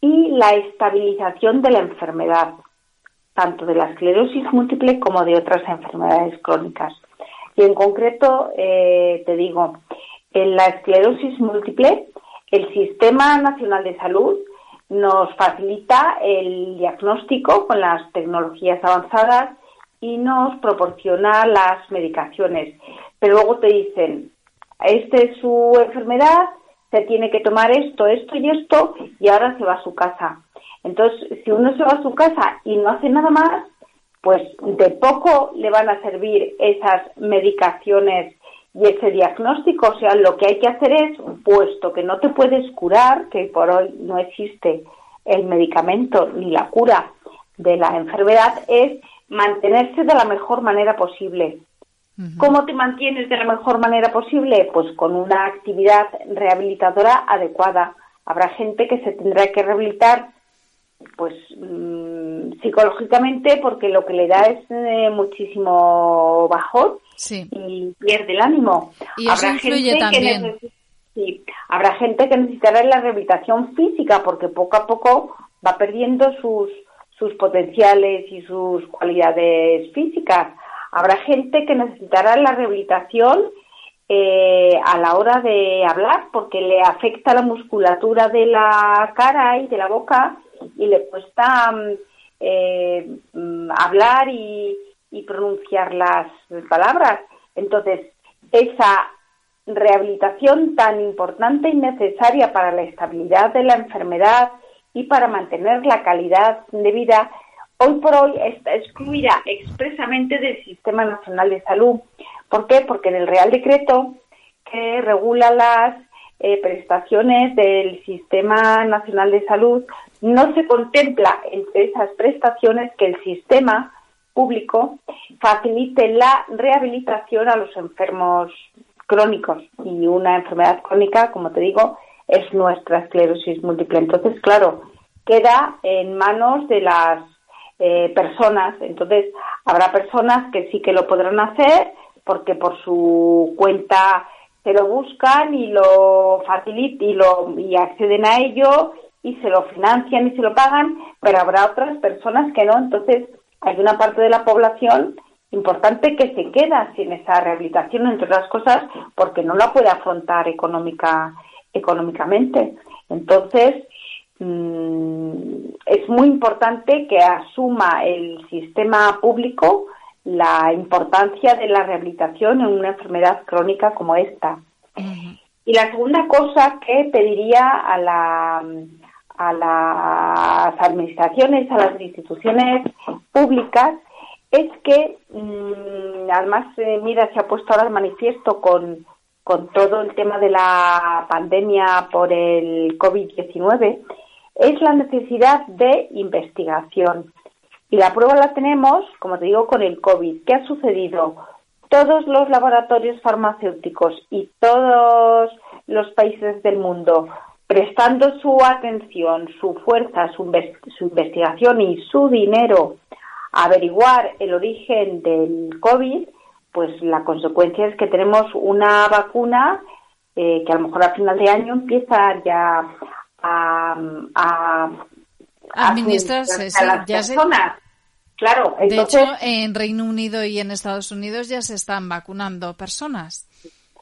y la estabilización de la enfermedad, tanto de la esclerosis múltiple como de otras enfermedades crónicas. Y en concreto, eh, te digo, en la esclerosis múltiple, el Sistema Nacional de Salud nos facilita el diagnóstico con las tecnologías avanzadas y nos proporciona las medicaciones. Pero luego te dicen, esta es su enfermedad, se tiene que tomar esto, esto y esto, y ahora se va a su casa. Entonces, si uno se va a su casa y no hace nada más, pues de poco le van a servir esas medicaciones y ese diagnóstico. O sea, lo que hay que hacer es, puesto que no te puedes curar, que por hoy no existe el medicamento ni la cura de la enfermedad, es mantenerse de la mejor manera posible. ¿Cómo te mantienes de la mejor manera posible? Pues con una actividad rehabilitadora adecuada. Habrá gente que se tendrá que rehabilitar pues mm, psicológicamente porque lo que le da es eh, muchísimo bajón Sí. y pierde el ánimo. Y eso influye que también. necesi- sí, habrá gente que necesitará la rehabilitación física porque poco a poco va perdiendo sus, sus potenciales y sus cualidades físicas. Habrá gente que necesitará la rehabilitación eh, a la hora de hablar porque le afecta la musculatura de la cara y de la boca y le cuesta mm, eh, mm, hablar y, y pronunciar las palabras. Entonces, esa rehabilitación tan importante y necesaria para la estabilidad de la enfermedad y para mantener la calidad de vida, hoy por hoy está excluida expresamente del Sistema Nacional de Salud. ¿Por qué? Porque en el Real Decreto que regula las eh, prestaciones del Sistema Nacional de Salud no se contempla entre esas prestaciones que el sistema público facilite la rehabilitación a los enfermos crónicos y una enfermedad crónica, como te digo, es nuestra esclerosis múltiple. Entonces, claro, queda en manos de las eh, personas. Entonces, habrá personas que sí que lo podrán hacer porque por su cuenta se lo buscan y lo facilitan y, lo, y acceden a ello y se lo financian y se lo pagan, pero habrá otras personas que no. Entonces, hay una parte de la población importante que se queda sin esa rehabilitación, entre otras cosas, porque no la puede afrontar económica, económicamente. Entonces, es muy importante que asuma el sistema público la importancia de la rehabilitación en una enfermedad crónica como esta. Y la segunda cosa que pediría a, la, a las administraciones, a las instituciones públicas, es que, mm, además, eh, mira, se ha puesto ahora de manifiesto con, con todo el tema de la pandemia por el COVID-19, es la necesidad de investigación. Y la prueba la tenemos, como te digo, con el COVID. ¿Qué ha sucedido? Todos los laboratorios farmacéuticos y todos los países del mundo prestando su atención, su fuerza, su, su investigación y su dinero a averiguar el origen del COVID, pues la consecuencia es que tenemos una vacuna eh, que a lo mejor a final de año empieza ya a, a Administrarse, a las ya se- personas. Claro, De entonces, hecho, en Reino Unido y en Estados Unidos ya se están vacunando personas.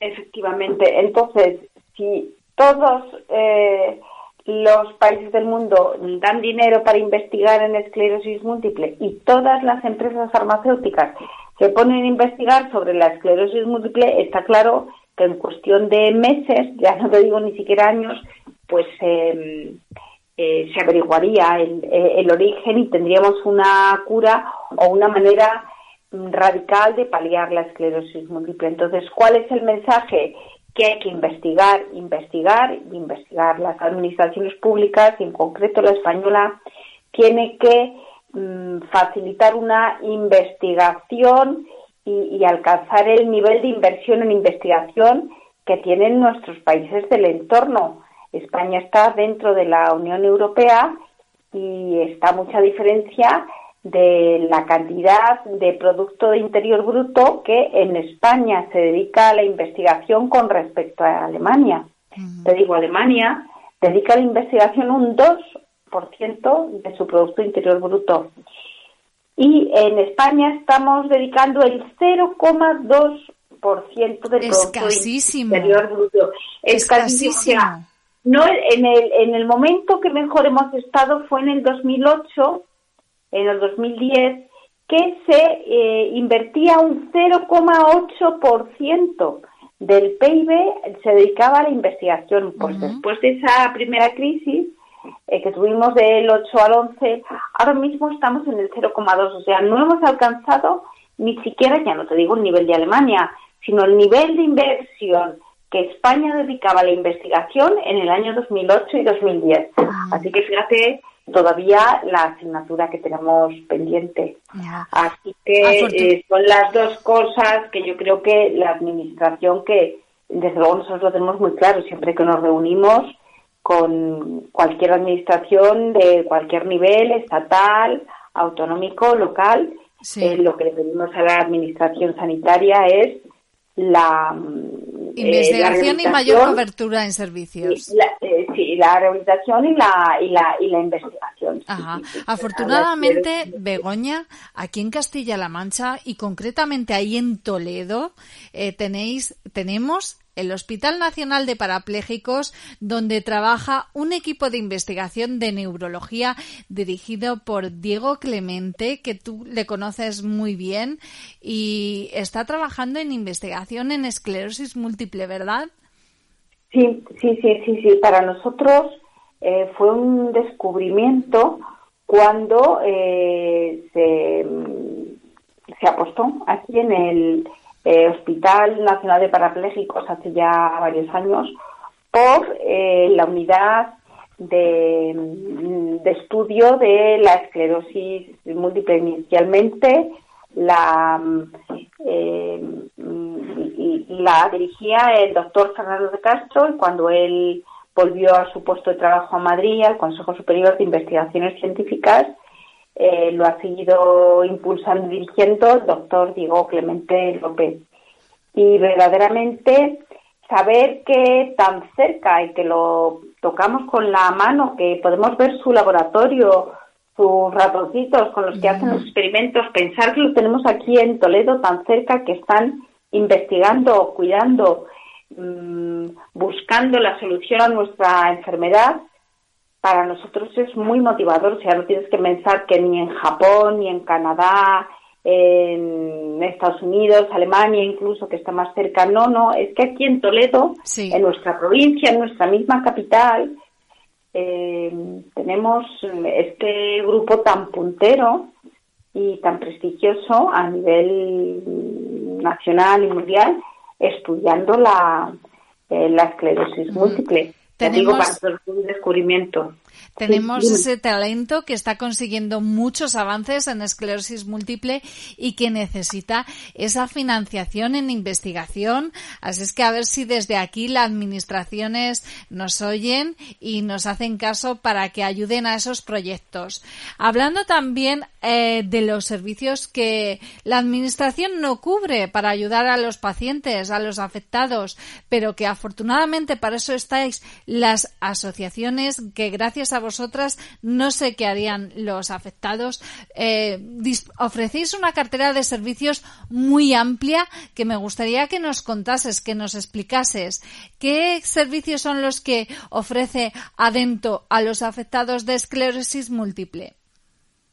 efectivamente, entonces, si todos eh, los países del mundo dan dinero para investigar en esclerosis múltiple y todas las empresas farmacéuticas se ponen a investigar sobre la esclerosis múltiple, está claro que en cuestión de meses, ya no te digo ni siquiera años, pues eh, eh, se averiguaría el, eh, el origen y tendríamos una cura o una manera mm, radical de paliar la esclerosis múltiple. Entonces, ¿cuál es el mensaje? Que hay que investigar, investigar investigar. Las administraciones públicas, y en concreto la española, tiene que mm, facilitar una investigación y alcanzar el nivel de inversión en investigación que tienen nuestros países del entorno. España está dentro de la Unión Europea y está mucha diferencia de la cantidad de Producto Interior Bruto que en España se dedica a la investigación con respecto a Alemania. Te digo, Alemania dedica a la investigación un 2% de su Producto Interior Bruto. Y en España estamos dedicando el 0,2% del Producto. Interior Bruto. O sea, no, en el, en el momento que mejor hemos estado fue en el 2008, en el 2010, que se eh, invertía un 0,8% del PIB, se dedicaba a la investigación. Pues después de esa primera crisis, eh, que tuvimos del 8 al 11, ahora mismo estamos en el 0,2, o sea, no hemos alcanzado ni siquiera, ya no te digo el nivel de Alemania, sino el nivel de inversión que España dedicaba a la investigación en el año 2008 y 2010. Así que fíjate todavía la asignatura que tenemos pendiente. Así que Afortun- eh, son las dos cosas que yo creo que la administración que desde luego nosotros lo tenemos muy claro siempre que nos reunimos con cualquier administración de cualquier nivel, estatal, autonómico, local, eh, lo que le pedimos a la administración sanitaria es la mm, eh, Investigación la y mayor cobertura en servicios. la, eh, sí, la rehabilitación y la, y la, y la investigación. Ajá. Afortunadamente, Begoña, aquí en Castilla-La Mancha y concretamente ahí en Toledo, eh, tenéis, tenemos el Hospital Nacional de Parapléjicos, donde trabaja un equipo de investigación de neurología dirigido por Diego Clemente, que tú le conoces muy bien, y está trabajando en investigación en esclerosis múltiple, ¿verdad? Sí, sí, sí, sí, sí. Para nosotros eh, fue un descubrimiento cuando eh, se, se apostó aquí en el Hospital Nacional de Parapléjicos hace ya varios años por eh, la unidad de, mm, de estudio de la esclerosis múltiple inicialmente la mm, eh, mm, la dirigía el doctor Fernando de Castro y cuando él volvió a su puesto de trabajo a Madrid, al Consejo Superior de Investigaciones Científicas, eh, lo ha seguido impulsando y dirigiendo el doctor Diego Clemente López. Y verdaderamente saber que tan cerca y que lo tocamos con la mano, que podemos ver su laboratorio, sus ratoncitos con los que hacen los experimentos, pensar que lo tenemos aquí en Toledo tan cerca que están investigando, cuidando, mm, buscando la solución a nuestra enfermedad, para nosotros es muy motivador. O sea, no tienes que pensar que ni en Japón, ni en Canadá, en Estados Unidos, Alemania incluso, que está más cerca. No, no, es que aquí en Toledo, en nuestra provincia, en nuestra misma capital, eh, tenemos este grupo tan puntero y tan prestigioso a nivel nacional y mundial estudiando la, eh, la esclerosis múltiple. Digo, Tenemos- para nosotros es un descubrimiento. Tenemos Sí, ese talento que está consiguiendo muchos avances en esclerosis múltiple y que necesita esa financiación en investigación. Así es que a ver si desde aquí las administraciones nos oyen y nos hacen caso para que ayuden a esos proyectos. Hablando también eh, de los servicios que la administración no cubre para ayudar a los pacientes, a los afectados, pero que afortunadamente para eso estáis las asociaciones que gracias a vosotras no sé qué harían los afectados. Eh, ofrecéis una cartera de servicios muy amplia que me gustaría que nos contases, que nos explicases qué servicios son los que ofrece Adento a los afectados de esclerosis múltiple.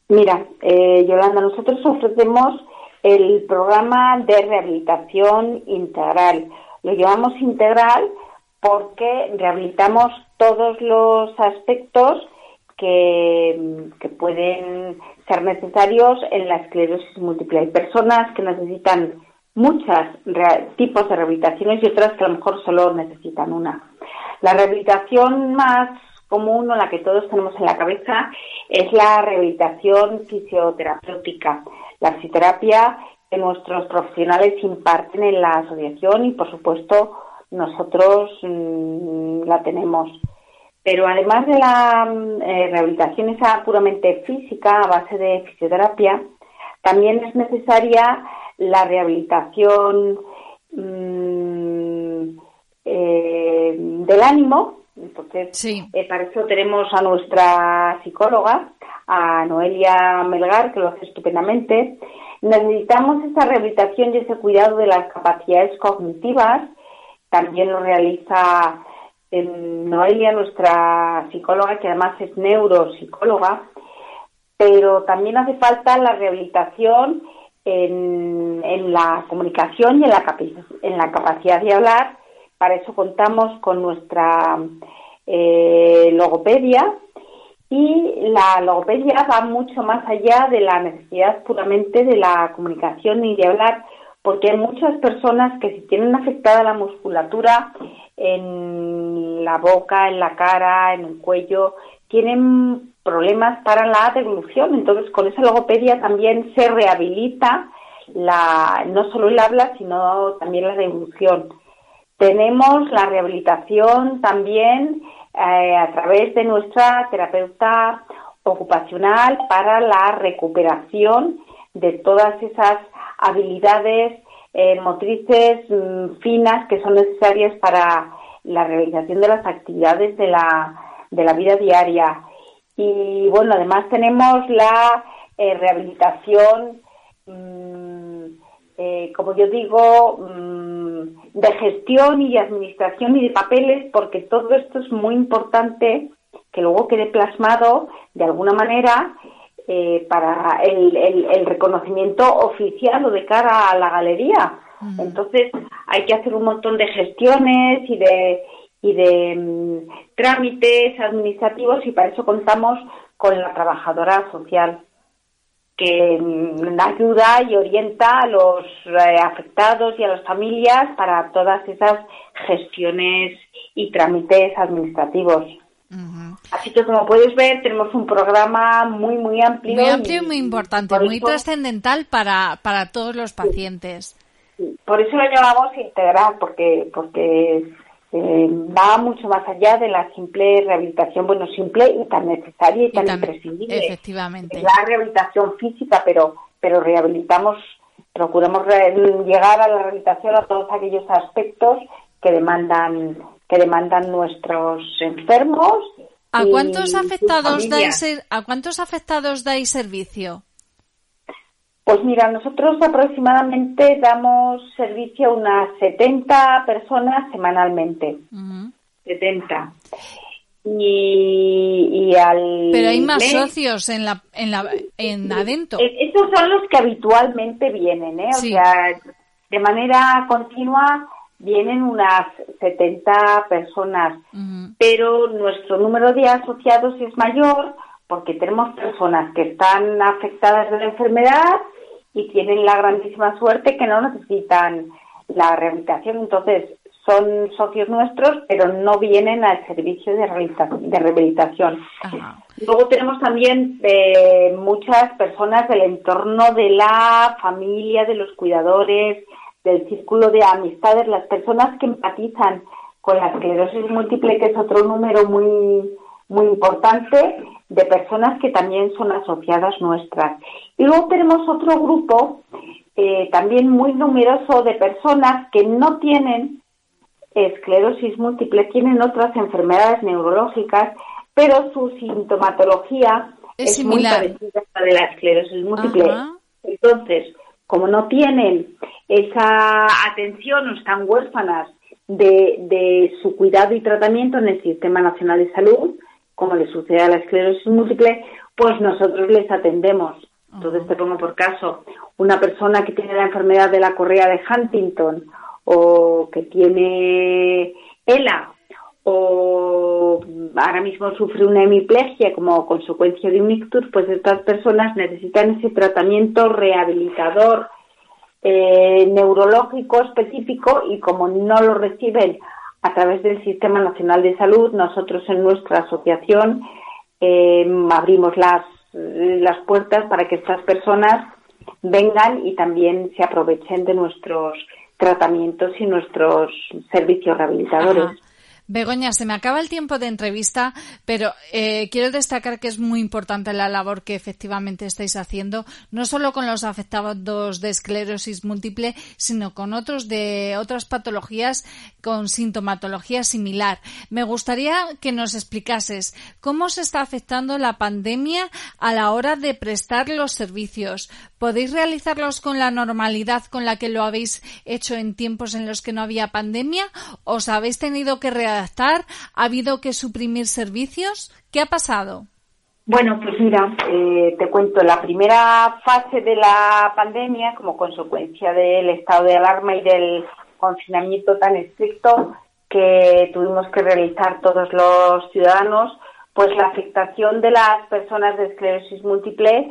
Mira, eh, Yolanda, nosotros ofrecemos el programa de rehabilitación integral. Lo llamamos integral porque rehabilitamos todos los aspectos que, pueden ser necesarios en la esclerosis múltiple. Hay personas que necesitan muchos tipos de rehabilitaciones y otras que a lo mejor solo necesitan una. La rehabilitación más común o la que todos tenemos en la cabeza es la rehabilitación fisioterapéutica, la fisioterapia que nuestros profesionales imparten en la asociación y por supuesto nosotros mm, la tenemos. Pero además de la mm, eh, rehabilitación esa puramente física a base de fisioterapia, también es necesaria la rehabilitación mm, eh, del ánimo. Entonces, eh, para eso tenemos a nuestra psicóloga, a Noelia Melgar, que lo hace estupendamente. Necesitamos esa rehabilitación y ese cuidado de las capacidades cognitivas. También lo realiza eh, Noelia, nuestra psicóloga, que además es neuropsicóloga. Pero también hace falta la rehabilitación en, en la comunicación y en la, en la capacidad de hablar. Para eso contamos con nuestra eh, logopedia y la logopedia va mucho más allá de la necesidad puramente de la comunicación y de hablar, porque hay muchas personas que si tienen afectada la musculatura en la boca, en la cara, en el cuello, tienen problemas para la deglución. Entonces, con esa logopedia también se rehabilita la, no solo el habla, sino también la deglución. Tenemos la rehabilitación también eh, a través de nuestra terapeuta ocupacional para la recuperación de todas esas habilidades eh, motrices mm, finas que son necesarias para la realización de las actividades de la, de la vida diaria. Y bueno, además tenemos la eh, rehabilitación, mm, eh, como yo digo, mm, de gestión y de administración y de papeles, porque todo esto es muy importante que luego quede plasmado de alguna manera eh, para el, el- el reconocimiento oficial o de cara a la galería. Entonces hay que hacer un montón de gestiones y de y de mm, trámites administrativos y para eso contamos con la trabajadora social que mm, ayuda y orienta a los eh, afectados y a las familias para todas esas gestiones y trámites administrativos. Así que como puedes ver tenemos un programa muy muy amplio. Muy amplio y muy importante, por muy eso- trascendental para, para todos los pacientes. Por eso lo llamamos integral, porque porque eh, va mucho más allá de la simple rehabilitación, bueno, simple y tan necesaria y tan imprescindible. Efectivamente. La rehabilitación física, pero pero rehabilitamos, procuramos re- llegar a la rehabilitación a todos aquellos aspectos que demandan que demandan nuestros enfermos. ¿A cuántos afectados dais a cuántos afectados dais servicio? Pues mira, nosotros aproximadamente damos servicio a unas 70 personas semanalmente. 70. Y, y al Pero hay más mes- socios en la en la en Adento. E- Esos son los que habitualmente vienen, ¿eh? Sí. O sea, de manera continua vienen unas 70 personas, pero nuestro número de asociados es mayor porque tenemos personas que están afectadas de la enfermedad y tienen la grandísima suerte que no necesitan la rehabilitación. Entonces, son socios nuestros, pero no vienen al servicio de, rehabilitación. Luego tenemos también eh, muchas personas del entorno de la familia, de los cuidadores, del círculo de amistades, las personas que empatizan con la esclerosis múltiple, que es otro número muy, muy importante de personas que también son asociadas nuestras. Y luego tenemos otro grupo eh, también muy numeroso de personas que no tienen esclerosis múltiple, tienen otras enfermedades neurológicas, pero su sintomatología Es es, muy similar. parecida a la de la esclerosis múltiple. Ajá. Entonces, como no tienen esa atención o están huérfanas de, de su cuidado y tratamiento en el Sistema Nacional de Salud, como le sucede a la esclerosis múltiple, pues nosotros les atendemos. Entonces, te pongo por caso, una persona que tiene la enfermedad de la correa de Huntington o que tiene ELA o ahora mismo sufre una hemiplegia como consecuencia de un ictus, pues estas personas necesitan ese tratamiento rehabilitador eh, neurológico específico y como no lo reciben a través del Sistema Nacional de Salud, nosotros en nuestra asociación eh, abrimos las, las puertas para que estas personas vengan y también se aprovechen de nuestros tratamientos y nuestros servicios rehabilitadores. Begoña, se me acaba el tiempo de entrevista, pero eh, quiero destacar que es muy importante la labor que efectivamente estáis haciendo, no solo con los afectados de esclerosis múltiple, sino con otros de otras patologías con sintomatología similar. Me gustaría que nos explicases cómo se está afectando la pandemia a la hora de prestar los servicios. ¿Podéis realizarlos con la normalidad con la que lo habéis hecho en tiempos en los que no había pandemia? ¿Os habéis tenido que ¿Ha habido que suprimir servicios? ¿Qué ha pasado? Bueno, pues mira, eh, te cuento, la primera fase de la pandemia, como consecuencia del estado de alarma y del confinamiento tan estricto que tuvimos que realizar todos los ciudadanos, pues la afectación de las personas de esclerosis múltiple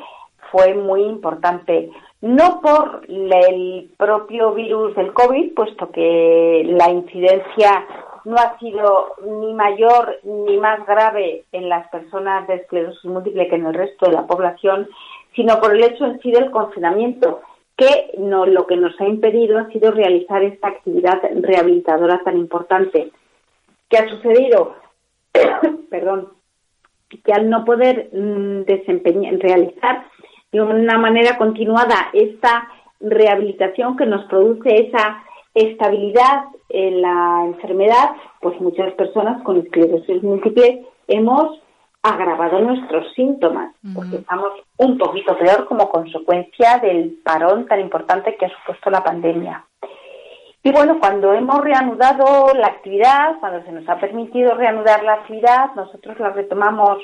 fue muy importante. No por el propio virus del COVID, puesto que la incidencia no ha sido ni mayor ni más grave en las personas de esclerosis múltiple que en el resto de la población, sino por el hecho en sí del confinamiento, que no, lo que nos ha impedido ha sido realizar esta actividad rehabilitadora tan importante. ¿Qué ha sucedido? Perdón, que al no poder mm, desempeñar, realizar de una manera continuada esta rehabilitación que nos produce esa estabilidad en la enfermedad, pues muchas personas con esclerosis múltiple hemos agravado nuestros síntomas, porque estamos un poquito peor como consecuencia del parón tan importante que ha supuesto la pandemia. Y bueno, cuando hemos reanudado la actividad, cuando se nos ha permitido reanudar la actividad, nosotros la retomamos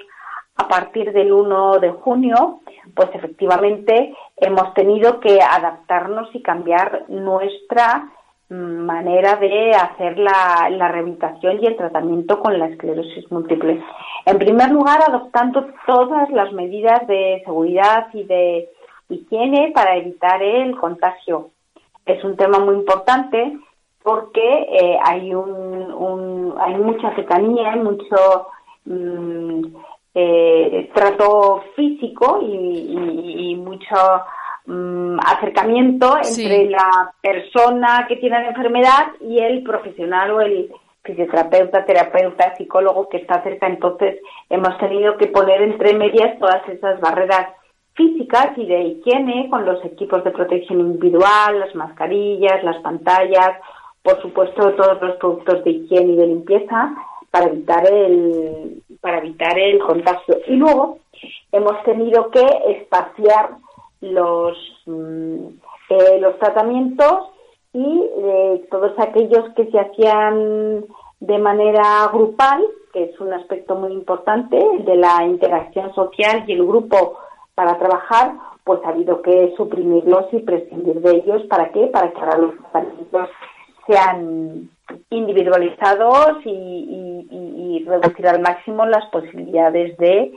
a partir del 1 de junio, pues efectivamente hemos tenido que adaptarnos y cambiar nuestra manera de hacer la, la, rehabilitación y el tratamiento con la esclerosis múltiple. En primer lugar, adoptando todas las medidas de seguridad y de higiene para evitar el contagio. Es un tema muy importante porque eh, hay un, un, hay mucha cercanía, hay mucho mm, eh, trato físico y mucho mm, acercamiento entre Sí. la persona que tiene la enfermedad y el profesional o el fisioterapeuta, terapeuta, psicólogo que está cerca. Entonces hemos tenido que poner entre medias todas esas barreras físicas y de higiene con los equipos de protección individual, las mascarillas, las pantallas, por supuesto todos los productos de higiene y de limpieza para evitar el para evitar el contagio. Y luego hemos tenido que espaciar los mm, eh, los tratamientos y eh, todos aquellos que se hacían de manera grupal, que es un aspecto muy importante de la interacción social y el grupo para trabajar, pues ha habido que suprimirlos y prescindir de ellos. ¿Para qué? Para que ahora los tratamientos sean individualizados y, y- reducir al máximo las posibilidades de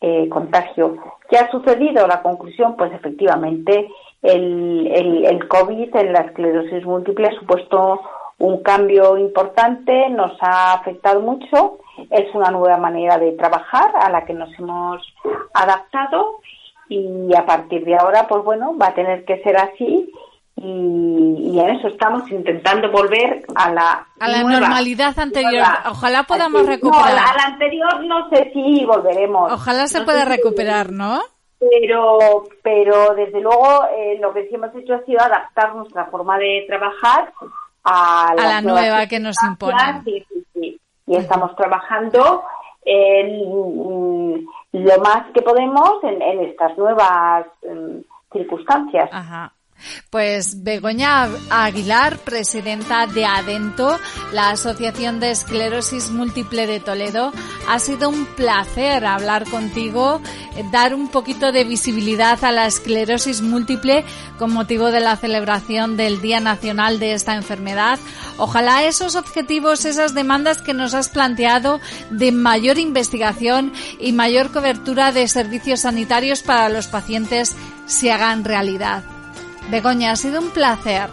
eh, contagio. ¿Qué ha sucedido? La conclusión, pues efectivamente, el, el, el COVID en la esclerosis múltiple ha supuesto un cambio importante, nos ha afectado mucho, es una nueva manera de trabajar a la que nos hemos adaptado y a partir de ahora, pues bueno, va a tener que ser así y, y en eso estamos intentando volver a la A la nueva- normalidad anterior. nueva- Ojalá podamos así. recuperar. No, a la, a anterior no sé si volveremos. Ojalá se No pueda si- recuperar, ¿no? Pero, pero desde luego eh, lo que sí hemos hecho ha sido adaptar nuestra forma de trabajar a, la nueva que nos. Sí, sí, sí. Y estamos trabajando mm, lo más que podemos en, en estas nuevas mm, circunstancias. Ajá. Pues Begoña Aguilar, presidenta de Adento, la Asociación de Esclerosis Múltiple de Toledo, ha sido un placer hablar contigo, dar un poquito de visibilidad a la esclerosis múltiple con motivo de la celebración del Día Nacional de esta enfermedad. Ojalá esos objetivos, esas demandas que nos has planteado de mayor investigación y mayor cobertura de servicios sanitarios para los pacientes se hagan realidad. Begoña, ha sido un placer.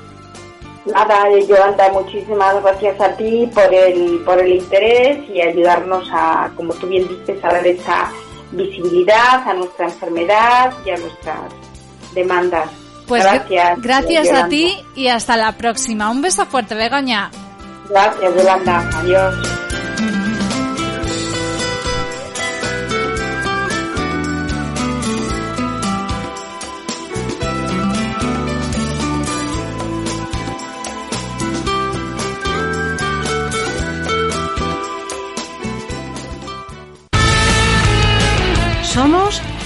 Nada, Yolanda, muchísimas gracias a ti por el, por el interés y ayudarnos a, como tú bien dices, a dar esa visibilidad a nuestra enfermedad y a nuestras demandas. Pues gracias. gracias a ti y hasta la próxima. Un beso fuerte, Begoña. Gracias, Yolanda. Adiós.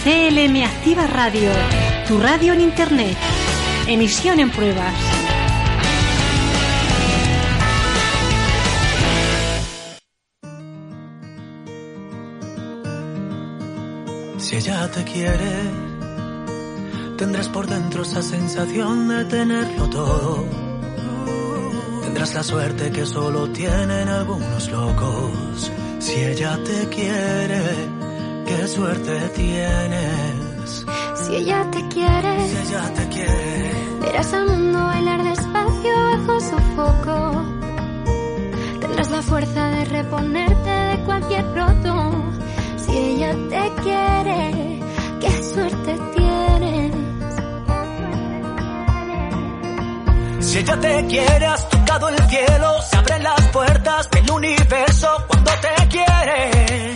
CLM Activa Radio, tu radio en Internet. Emisión en pruebas. Si ella te quiere, tendrás por dentro esa sensación de tenerlo todo. Tendrás la suerte que solo tienen algunos locos. Si ella te quiere, qué suerte tienes. Si ella te quiere, Si ella te quiere, verás al mundo bailar despacio bajo su foco. Tendrás la fuerza de reponerte de cualquier roto. Si ella te quiere, qué suerte tienes. Si ella te quiere, has tocado el cielo, se abren las puertas del universo cuando te quiere.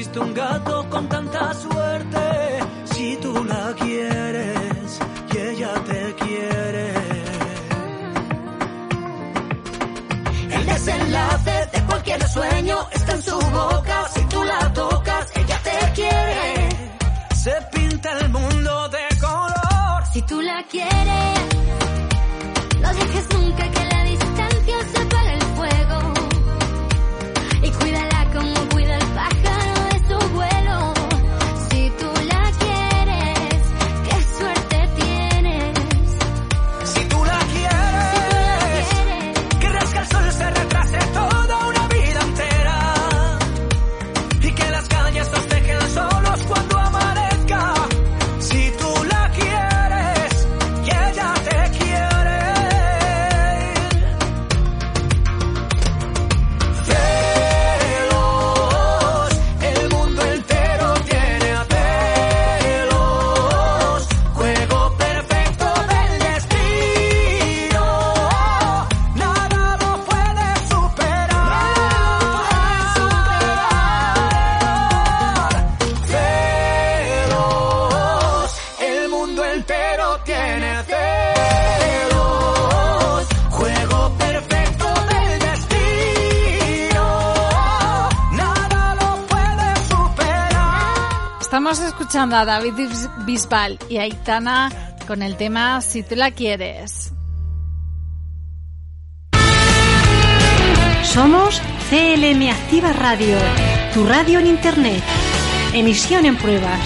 visto un gato con tanta suerte. Si tú la quieres y ella te quiere. El desenlace de cualquier sueño está en su boca. Si tú la tocas, escuchando David Bis- Bisbal y Aitana con el tema Si tú la quieres. Somos CLM Activa Radio, tu radio en Internet. Emisión en pruebas.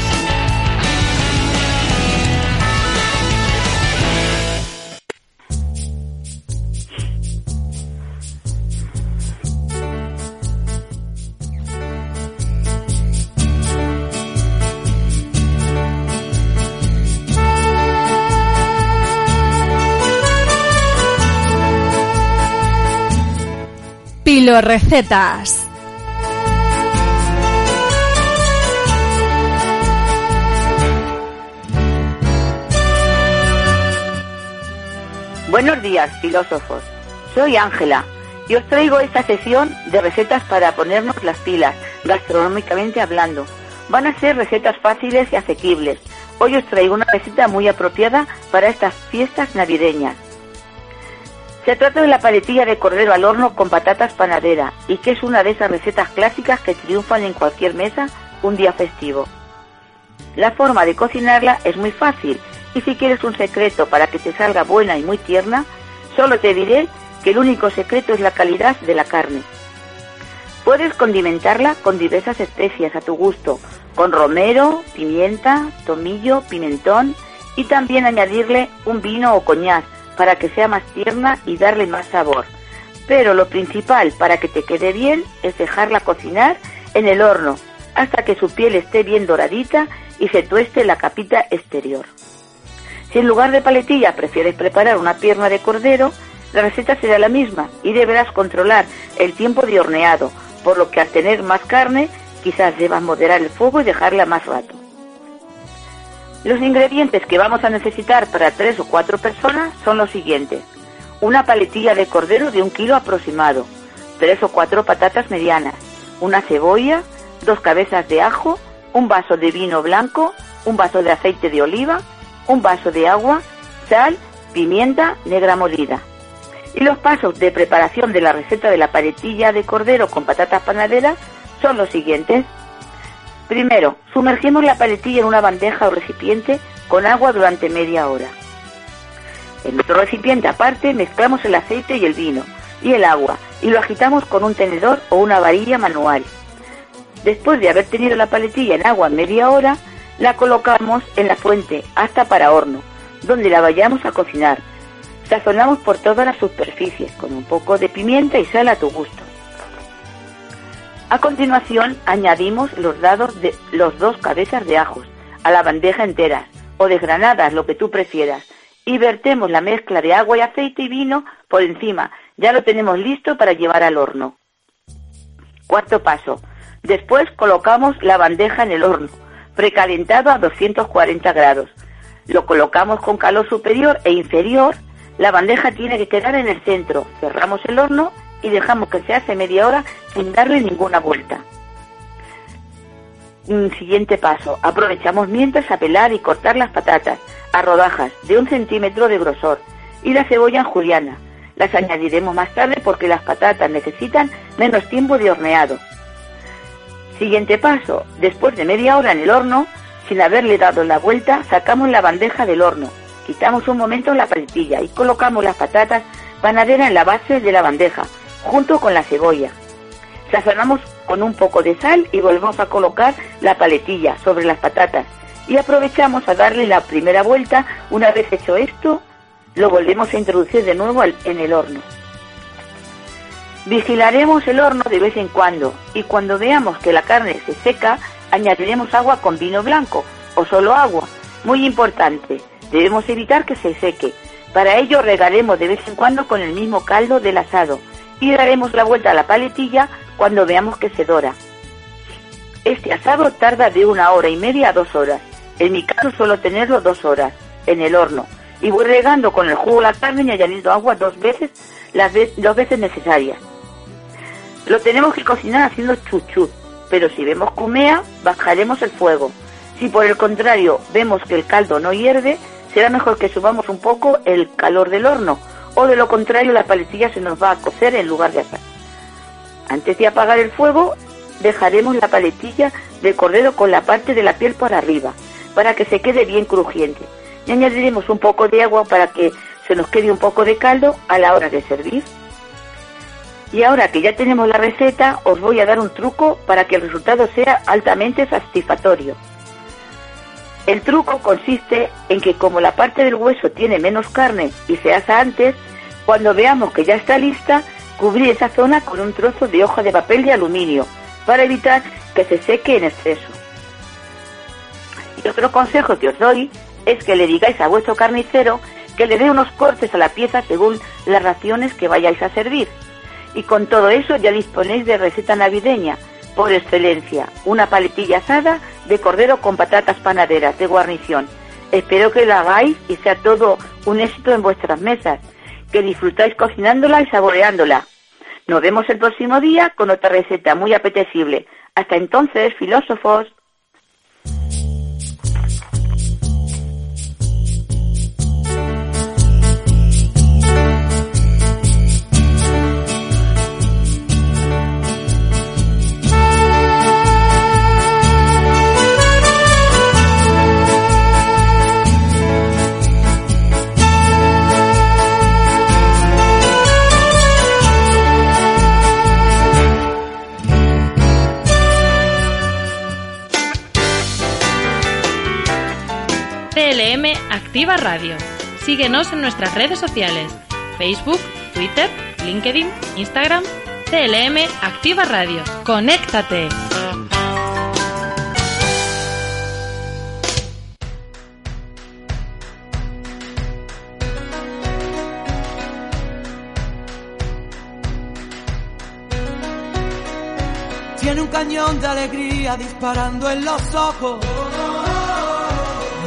Pilo Recetas. Buenos días, filósofos. Soy Ángela y os traigo esta sesión de recetas para ponernos las pilas, gastronómicamente hablando. Van a ser recetas fáciles y asequibles. Hoy os traigo una receta muy apropiada para estas fiestas navideñas. Se trata de la paletilla de cordero al horno con patatas panadera y que es una de esas recetas clásicas que triunfan en cualquier mesa un día festivo. La forma de cocinarla es muy fácil y si quieres un secreto para que te salga buena y muy tierna, solo te diré que el único secreto es la calidad de la carne. Puedes condimentarla con diversas especias a tu gusto, con romero, pimienta, tomillo, pimentón y también añadirle un vino o coñac para que sea más tierna y darle más sabor. Pero lo principal para que te quede bien es dejarla cocinar en el horno hasta que su piel esté bien doradita y se tueste la capita exterior. Si en lugar de paletilla prefieres preparar una pierna de cordero, la receta será la misma y deberás controlar el tiempo de horneado, por lo que al tener más carne quizás debas moderar el fuego y dejarla más rato. Los ingredientes que vamos a necesitar para tres o cuatro personas son los siguientes. Una paletilla de cordero de un kilo aproximado, tres o cuatro patatas medianas, una cebolla, dos cabezas de ajo, un vaso de vino blanco, un vaso de aceite de oliva, un vaso de agua, sal, pimienta negra molida. Y los pasos de preparación de la receta de la paletilla de cordero con patatas panaderas son los siguientes. Primero, sumergimos la paletilla en una bandeja o recipiente con agua durante media hora. En otro recipiente aparte mezclamos el aceite y el vino y el agua y lo agitamos con un tenedor o una varilla manual. Después de haber tenido la paletilla en agua media hora, la colocamos en la fuente hasta para horno, donde la vayamos a cocinar. Sazonamos por todas las superficies con un poco de pimienta y sal a tu gusto. A continuación añadimos los dados de los dos cabezas de ajos a la bandeja entera o desgranadas, lo que tú prefieras, y vertemos la mezcla de agua y aceite y vino por encima. Ya lo tenemos listo para llevar al horno. Cuarto paso. Después colocamos la bandeja en el horno, precalentado a 240 grados. Lo colocamos con calor superior e inferior. La bandeja tiene que quedar en el centro. Cerramos el horno y dejamos que se hace media hora sin darle ninguna vuelta. Siguiente paso. Aprovechamos mientras a pelar y cortar las patatas a rodajas de un centímetro de grosor y la cebolla en juliana. Las añadiremos más tarde porque las patatas necesitan menos tiempo de horneado. Siguiente paso. Después de media hora en el horno, sin haberle dado la vuelta, sacamos la bandeja del horno. Quitamos un momento la paletilla y colocamos las patatas panaderas en la base de la bandeja, junto con la cebolla. Sazonamos con un poco de sal y volvemos a colocar la paletilla sobre las patatas y aprovechamos a darle la primera vuelta. Una vez hecho esto, lo volvemos a introducir de nuevo en el horno. Vigilaremos el horno de vez en cuando y cuando veamos que la carne se seca, añadiremos agua con vino blanco o solo agua. Muy importante, debemos evitar que se seque. Para ello regaremos de vez en cuando con el mismo caldo del asado y daremos la vuelta a la paletilla cuando veamos que se dora. Este asado tarda de una hora y media a dos horas. En mi caso suelo tenerlo dos horas en el horno y voy regando con el jugo la carne y añadiendo agua dos veces, las ve- dos veces necesarias. Lo tenemos que cocinar haciendo chuchut, pero si vemos que humea, bajaremos el fuego. Si por el contrario vemos que el caldo no hierve, será mejor que subamos un poco el calor del horno, o de lo contrario la paletilla se nos va a cocer en lugar de asar. Antes de apagar el fuego, dejaremos la paletilla de cordero con la parte de la piel por arriba, para que se quede bien crujiente. Y añadiremos un poco de agua para que se nos quede un poco de caldo a la hora de servir. Y ahora que ya tenemos la receta, os voy a dar un truco para que el resultado sea altamente satisfactorio. El truco consiste en que como la parte del hueso tiene menos carne y se asa antes, cuando veamos que ya está lista, cubrir esa zona con un trozo de hoja de papel de aluminio para evitar que se seque en exceso. Y otro consejo que os doy es que le digáis a vuestro carnicero que le dé unos cortes a la pieza según las raciones que vayáis a servir. Y con todo eso ya disponéis de receta navideña, por excelencia, una paletilla asada de cordero con patatas panaderas de guarnición. Espero que lo hagáis y sea todo un éxito en vuestras mesas, que disfrutáis cocinándola y saboreándola. Nos vemos el próximo día con otra receta muy apetecible. Hasta entonces, filósofos. Activa Radio. Síguenos en nuestras redes sociales, Facebook, Twitter, LinkedIn, Instagram, CLM Activa Radio. ¡Conéctate! Tiene un cañón de alegría disparando en los ojos.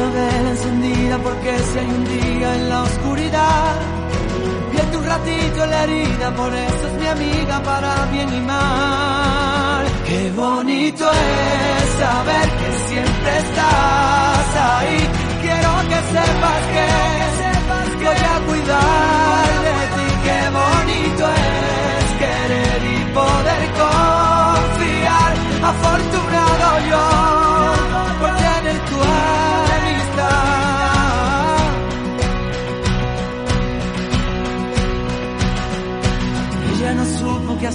Encendida porque si hay un día en la oscuridad. Vierte un ratito la herida, por eso es mi amiga para bien y mal. Qué bonito es saber que siempre estás ahí. Quiero que sepas que voy a cuidar de ti. Qué bonito es querer y poder confiar. Afortunado yo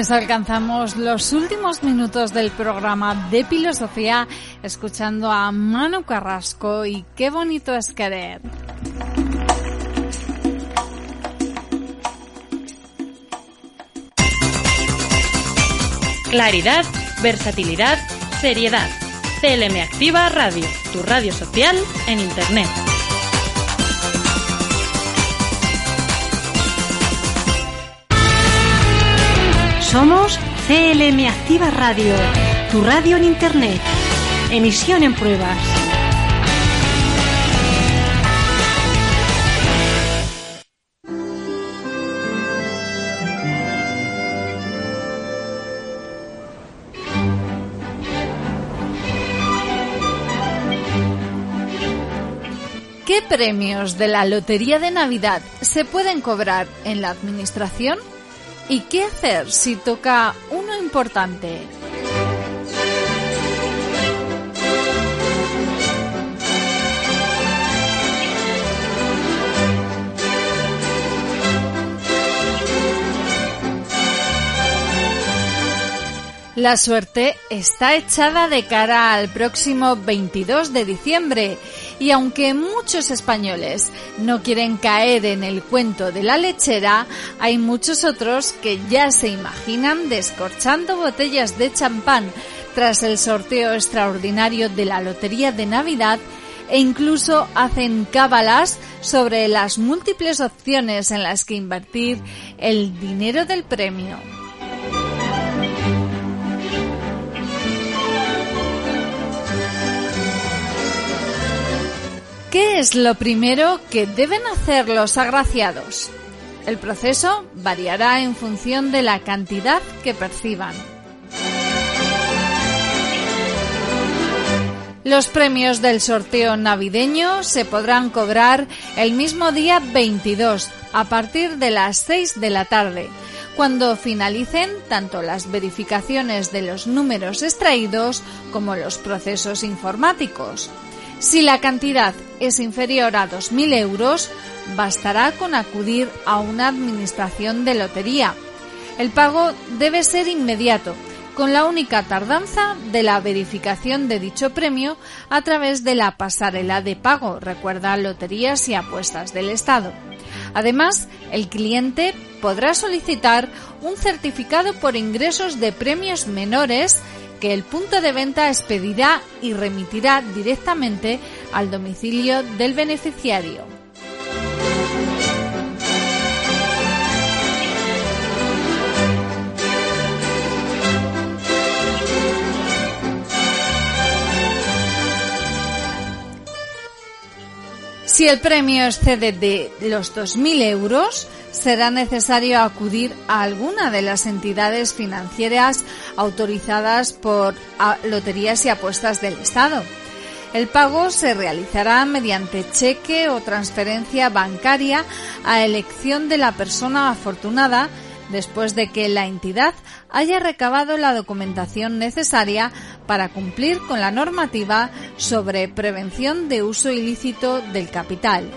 Pues alcanzamos los últimos minutos del programa de filosofía escuchando a Manu Carrasco y qué bonito es querer. Claridad, versatilidad, seriedad. CLM Activa Radio, tu radio social en Internet. Somos CLM Activa Radio. tu radio en Internet. Emisión en pruebas. ¿Qué premios de la Lotería de Navidad se pueden cobrar en la Administración? ¿Y qué hacer si toca uno importante? La suerte está echada de cara al próximo 22 de diciembre y aunque muchos españoles no quieren caer en el cuento de la lechera, hay muchos otros que ya se imaginan descorchando botellas de champán tras el sorteo extraordinario de la Lotería de Navidad e incluso hacen cábalas sobre las múltiples opciones en las que invertir el dinero del premio. ¿Qué es lo primero que deben hacer los agraciados? El proceso variará en función de la cantidad que perciban. Los premios del sorteo navideño se podrán cobrar el mismo día 22 a partir de las 6 de la tarde, cuando finalicen tanto las verificaciones de los números extraídos como los procesos informáticos. Si la cantidad es inferior a 2.000 euros, bastará con acudir a una administración de lotería. El pago debe ser inmediato, con la única tardanza de la verificación de dicho premio a través de la pasarela de pago, recuerda Loterías y Apuestas del Estado. Además, el cliente podrá solicitar un certificado por ingresos de premios menores que el punto de venta expedirá y remitirá directamente al domicilio del beneficiario. Si el premio excede de los 2.000 euros, será necesario acudir a alguna de las entidades financieras autorizadas por Loterías y Apuestas del Estado. El pago se realizará mediante cheque o transferencia bancaria a elección de la persona afortunada después de que la entidad haya recabado la documentación necesaria para cumplir con la normativa sobre prevención de uso ilícito del capital.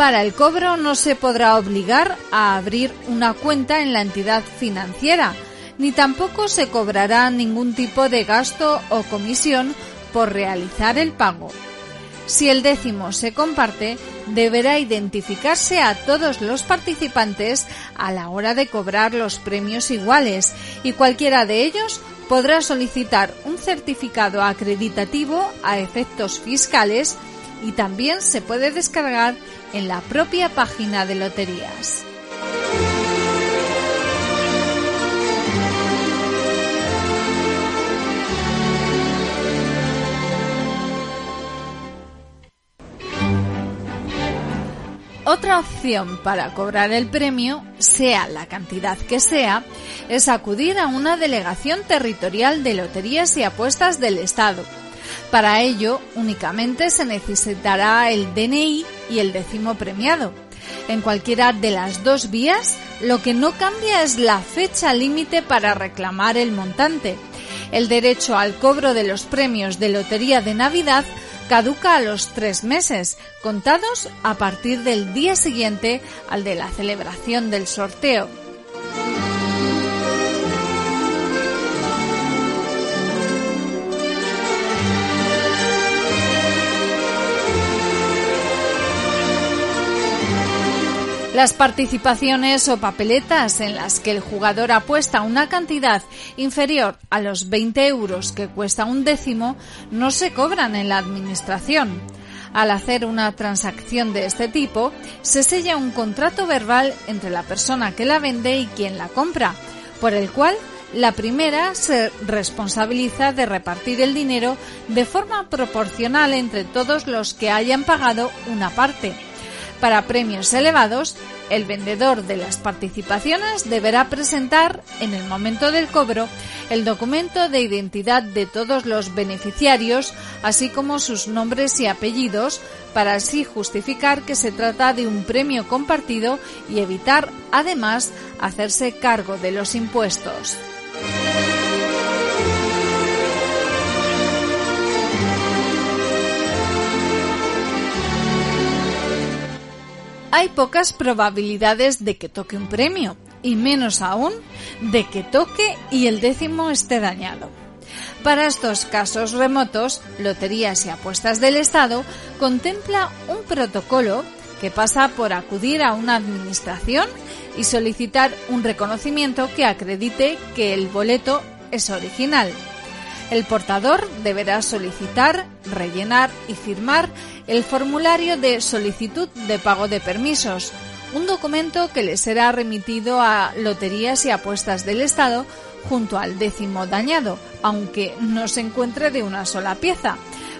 Para el cobro no se podrá obligar a abrir una cuenta en la entidad financiera, ni tampoco se cobrará ningún tipo de gasto o comisión por realizar el pago. Si el décimo se comparte, deberá identificarse a todos los participantes a la hora de cobrar los premios iguales y cualquiera de ellos podrá solicitar un certificado acreditativo a efectos fiscales y también se puede descargar en la propia página de loterías. Otra opción para cobrar el premio, sea la cantidad que sea, es acudir a una delegación territorial de loterías y apuestas del Estado. Para ello, únicamente se necesitará el DNI y el décimo premiado. En cualquiera de las dos vías, lo que no cambia es la fecha límite para reclamar el montante. El derecho al cobro de los premios de Lotería de Navidad caduca a los tres meses, contados a partir del día siguiente al de la celebración del sorteo. Las participaciones o papeletas en las que el jugador apuesta una cantidad inferior a los 20 euros que cuesta un décimo no se cobran en la administración. Al hacer una transacción de este tipo, se sella un contrato verbal entre la persona que la vende y quien la compra, por el cual la primera se responsabiliza de repartir el dinero de forma proporcional entre todos los que hayan pagado una parte. Para premios elevados, el vendedor de las participaciones deberá presentar, en el momento del cobro, el documento de identidad de todos los beneficiarios, así como sus nombres y apellidos, para así justificar que se trata de un premio compartido y evitar, además, hacerse cargo de los impuestos. Hay pocas probabilidades de que toque un premio, y menos aún de que toque y el décimo esté dañado. Para estos casos remotos, Loterías y Apuestas del Estado contempla un protocolo que pasa por acudir a una administración y solicitar un reconocimiento que acredite que el boleto es original. El portador deberá solicitar, rellenar y firmar el formulario de solicitud de pago de permisos, un documento que le será remitido a Loterías y Apuestas del Estado junto al décimo dañado, aunque no se encuentre de una sola pieza,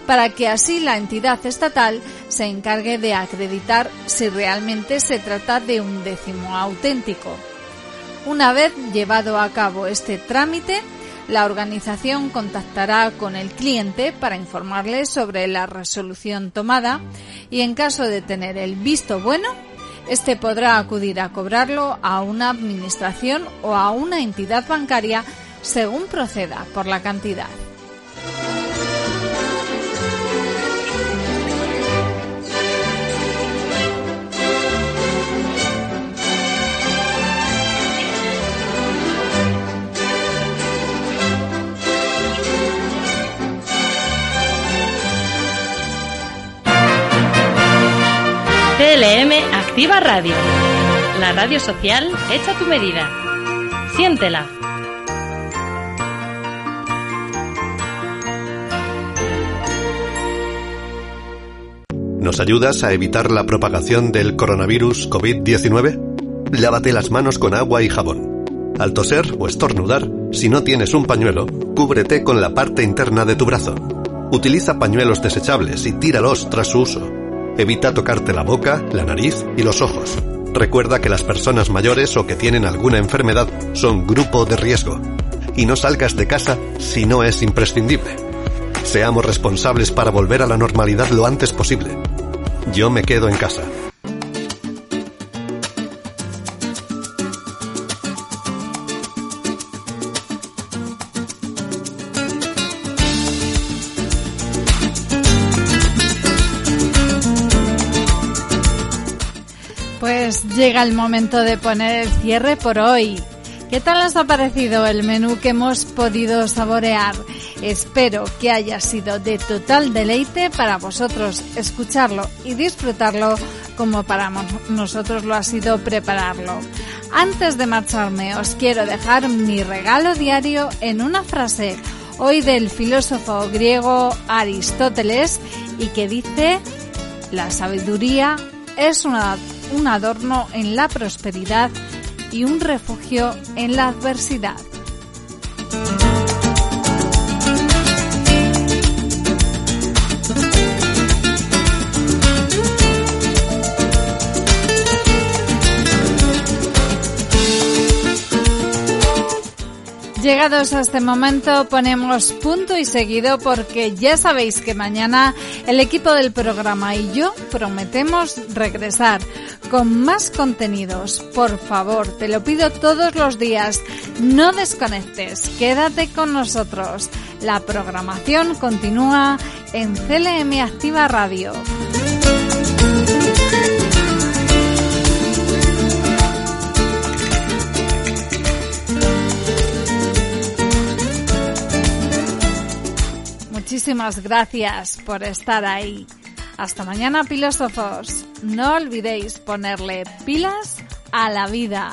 para que así la entidad estatal se encargue de acreditar si realmente se trata de un décimo auténtico. Una vez llevado a cabo este trámite, la organización contactará con el cliente para informarle sobre la resolución tomada y en caso de tener el visto bueno, este podrá acudir a cobrarlo a una administración o a una entidad bancaria según proceda por la cantidad. CLM Activa Radio. La radio social hecha tu medida. Siéntela. ¿Nos ayudas a evitar la propagación del coronavirus COVID-19? Lávate las manos con agua y jabón. Al toser o estornudar, si no tienes un pañuelo, cúbrete con la parte interna de tu brazo. Utiliza pañuelos desechables y tíralos tras su uso. Evita tocarte la boca, la nariz y los ojos. Recuerda que las personas mayores o que tienen alguna enfermedad son grupo de riesgo. Y no salgas de casa si no es imprescindible. Seamos responsables para volver a la normalidad lo antes posible. Yo me quedo en casa. Llega el momento de poner el cierre por hoy. ¿Qué tal os ha parecido el menú que hemos podido saborear? Espero que haya sido de total deleite para vosotros escucharlo y disfrutarlo como para nosotros lo ha sido prepararlo. Antes de marcharme os quiero dejar mi regalo diario en una frase hoy del filósofo griego Aristóteles y que dice la sabiduría es una- un adorno en la prosperidad y un refugio en la adversidad. Llegados a este momento ponemos punto y seguido porque ya sabéis que mañana el equipo del programa y yo prometemos regresar con más contenidos. Por favor, te lo pido todos los días, no desconectes, quédate con nosotros. La programación continúa en CLM Activa Radio. Muchísimas gracias por estar ahí. Hasta mañana, filósofos. No olvidéis ponerle pilas a la vida.